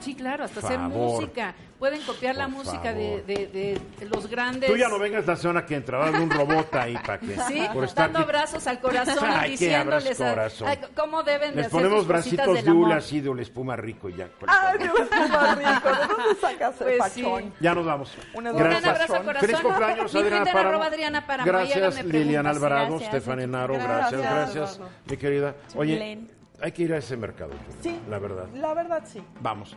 Sí, claro, hasta hacer Favor. música. Pueden copiar la Por música de, de- de- de los grandes. Tú ya no vengas la semana que entra, va a haber un robot ahí para que. Sí, por estar dando aquí. abrazos al corazón, <laughs> Ay, abrazo diciéndoles a- corazón. a cómo deben de Les hacer ponemos sus bracitos de amor. así de una espuma rico y ya. Ay, Dios mío, rico. ¿De dónde sacas el Pues sí. pachón? Ya nos vamos. Un Un gran Gracias. abrazo al corazón. Feliz cumpleaños, Adriana Páramo. arroba Adriana Páramo. Gracias. Liliana Alvarado, Stefan Enaro, Gracias. gracias, gracias, mi querida. Oye. Hay que ir a ese mercado, Sí. la verdad. La verdad, sí. Vamos.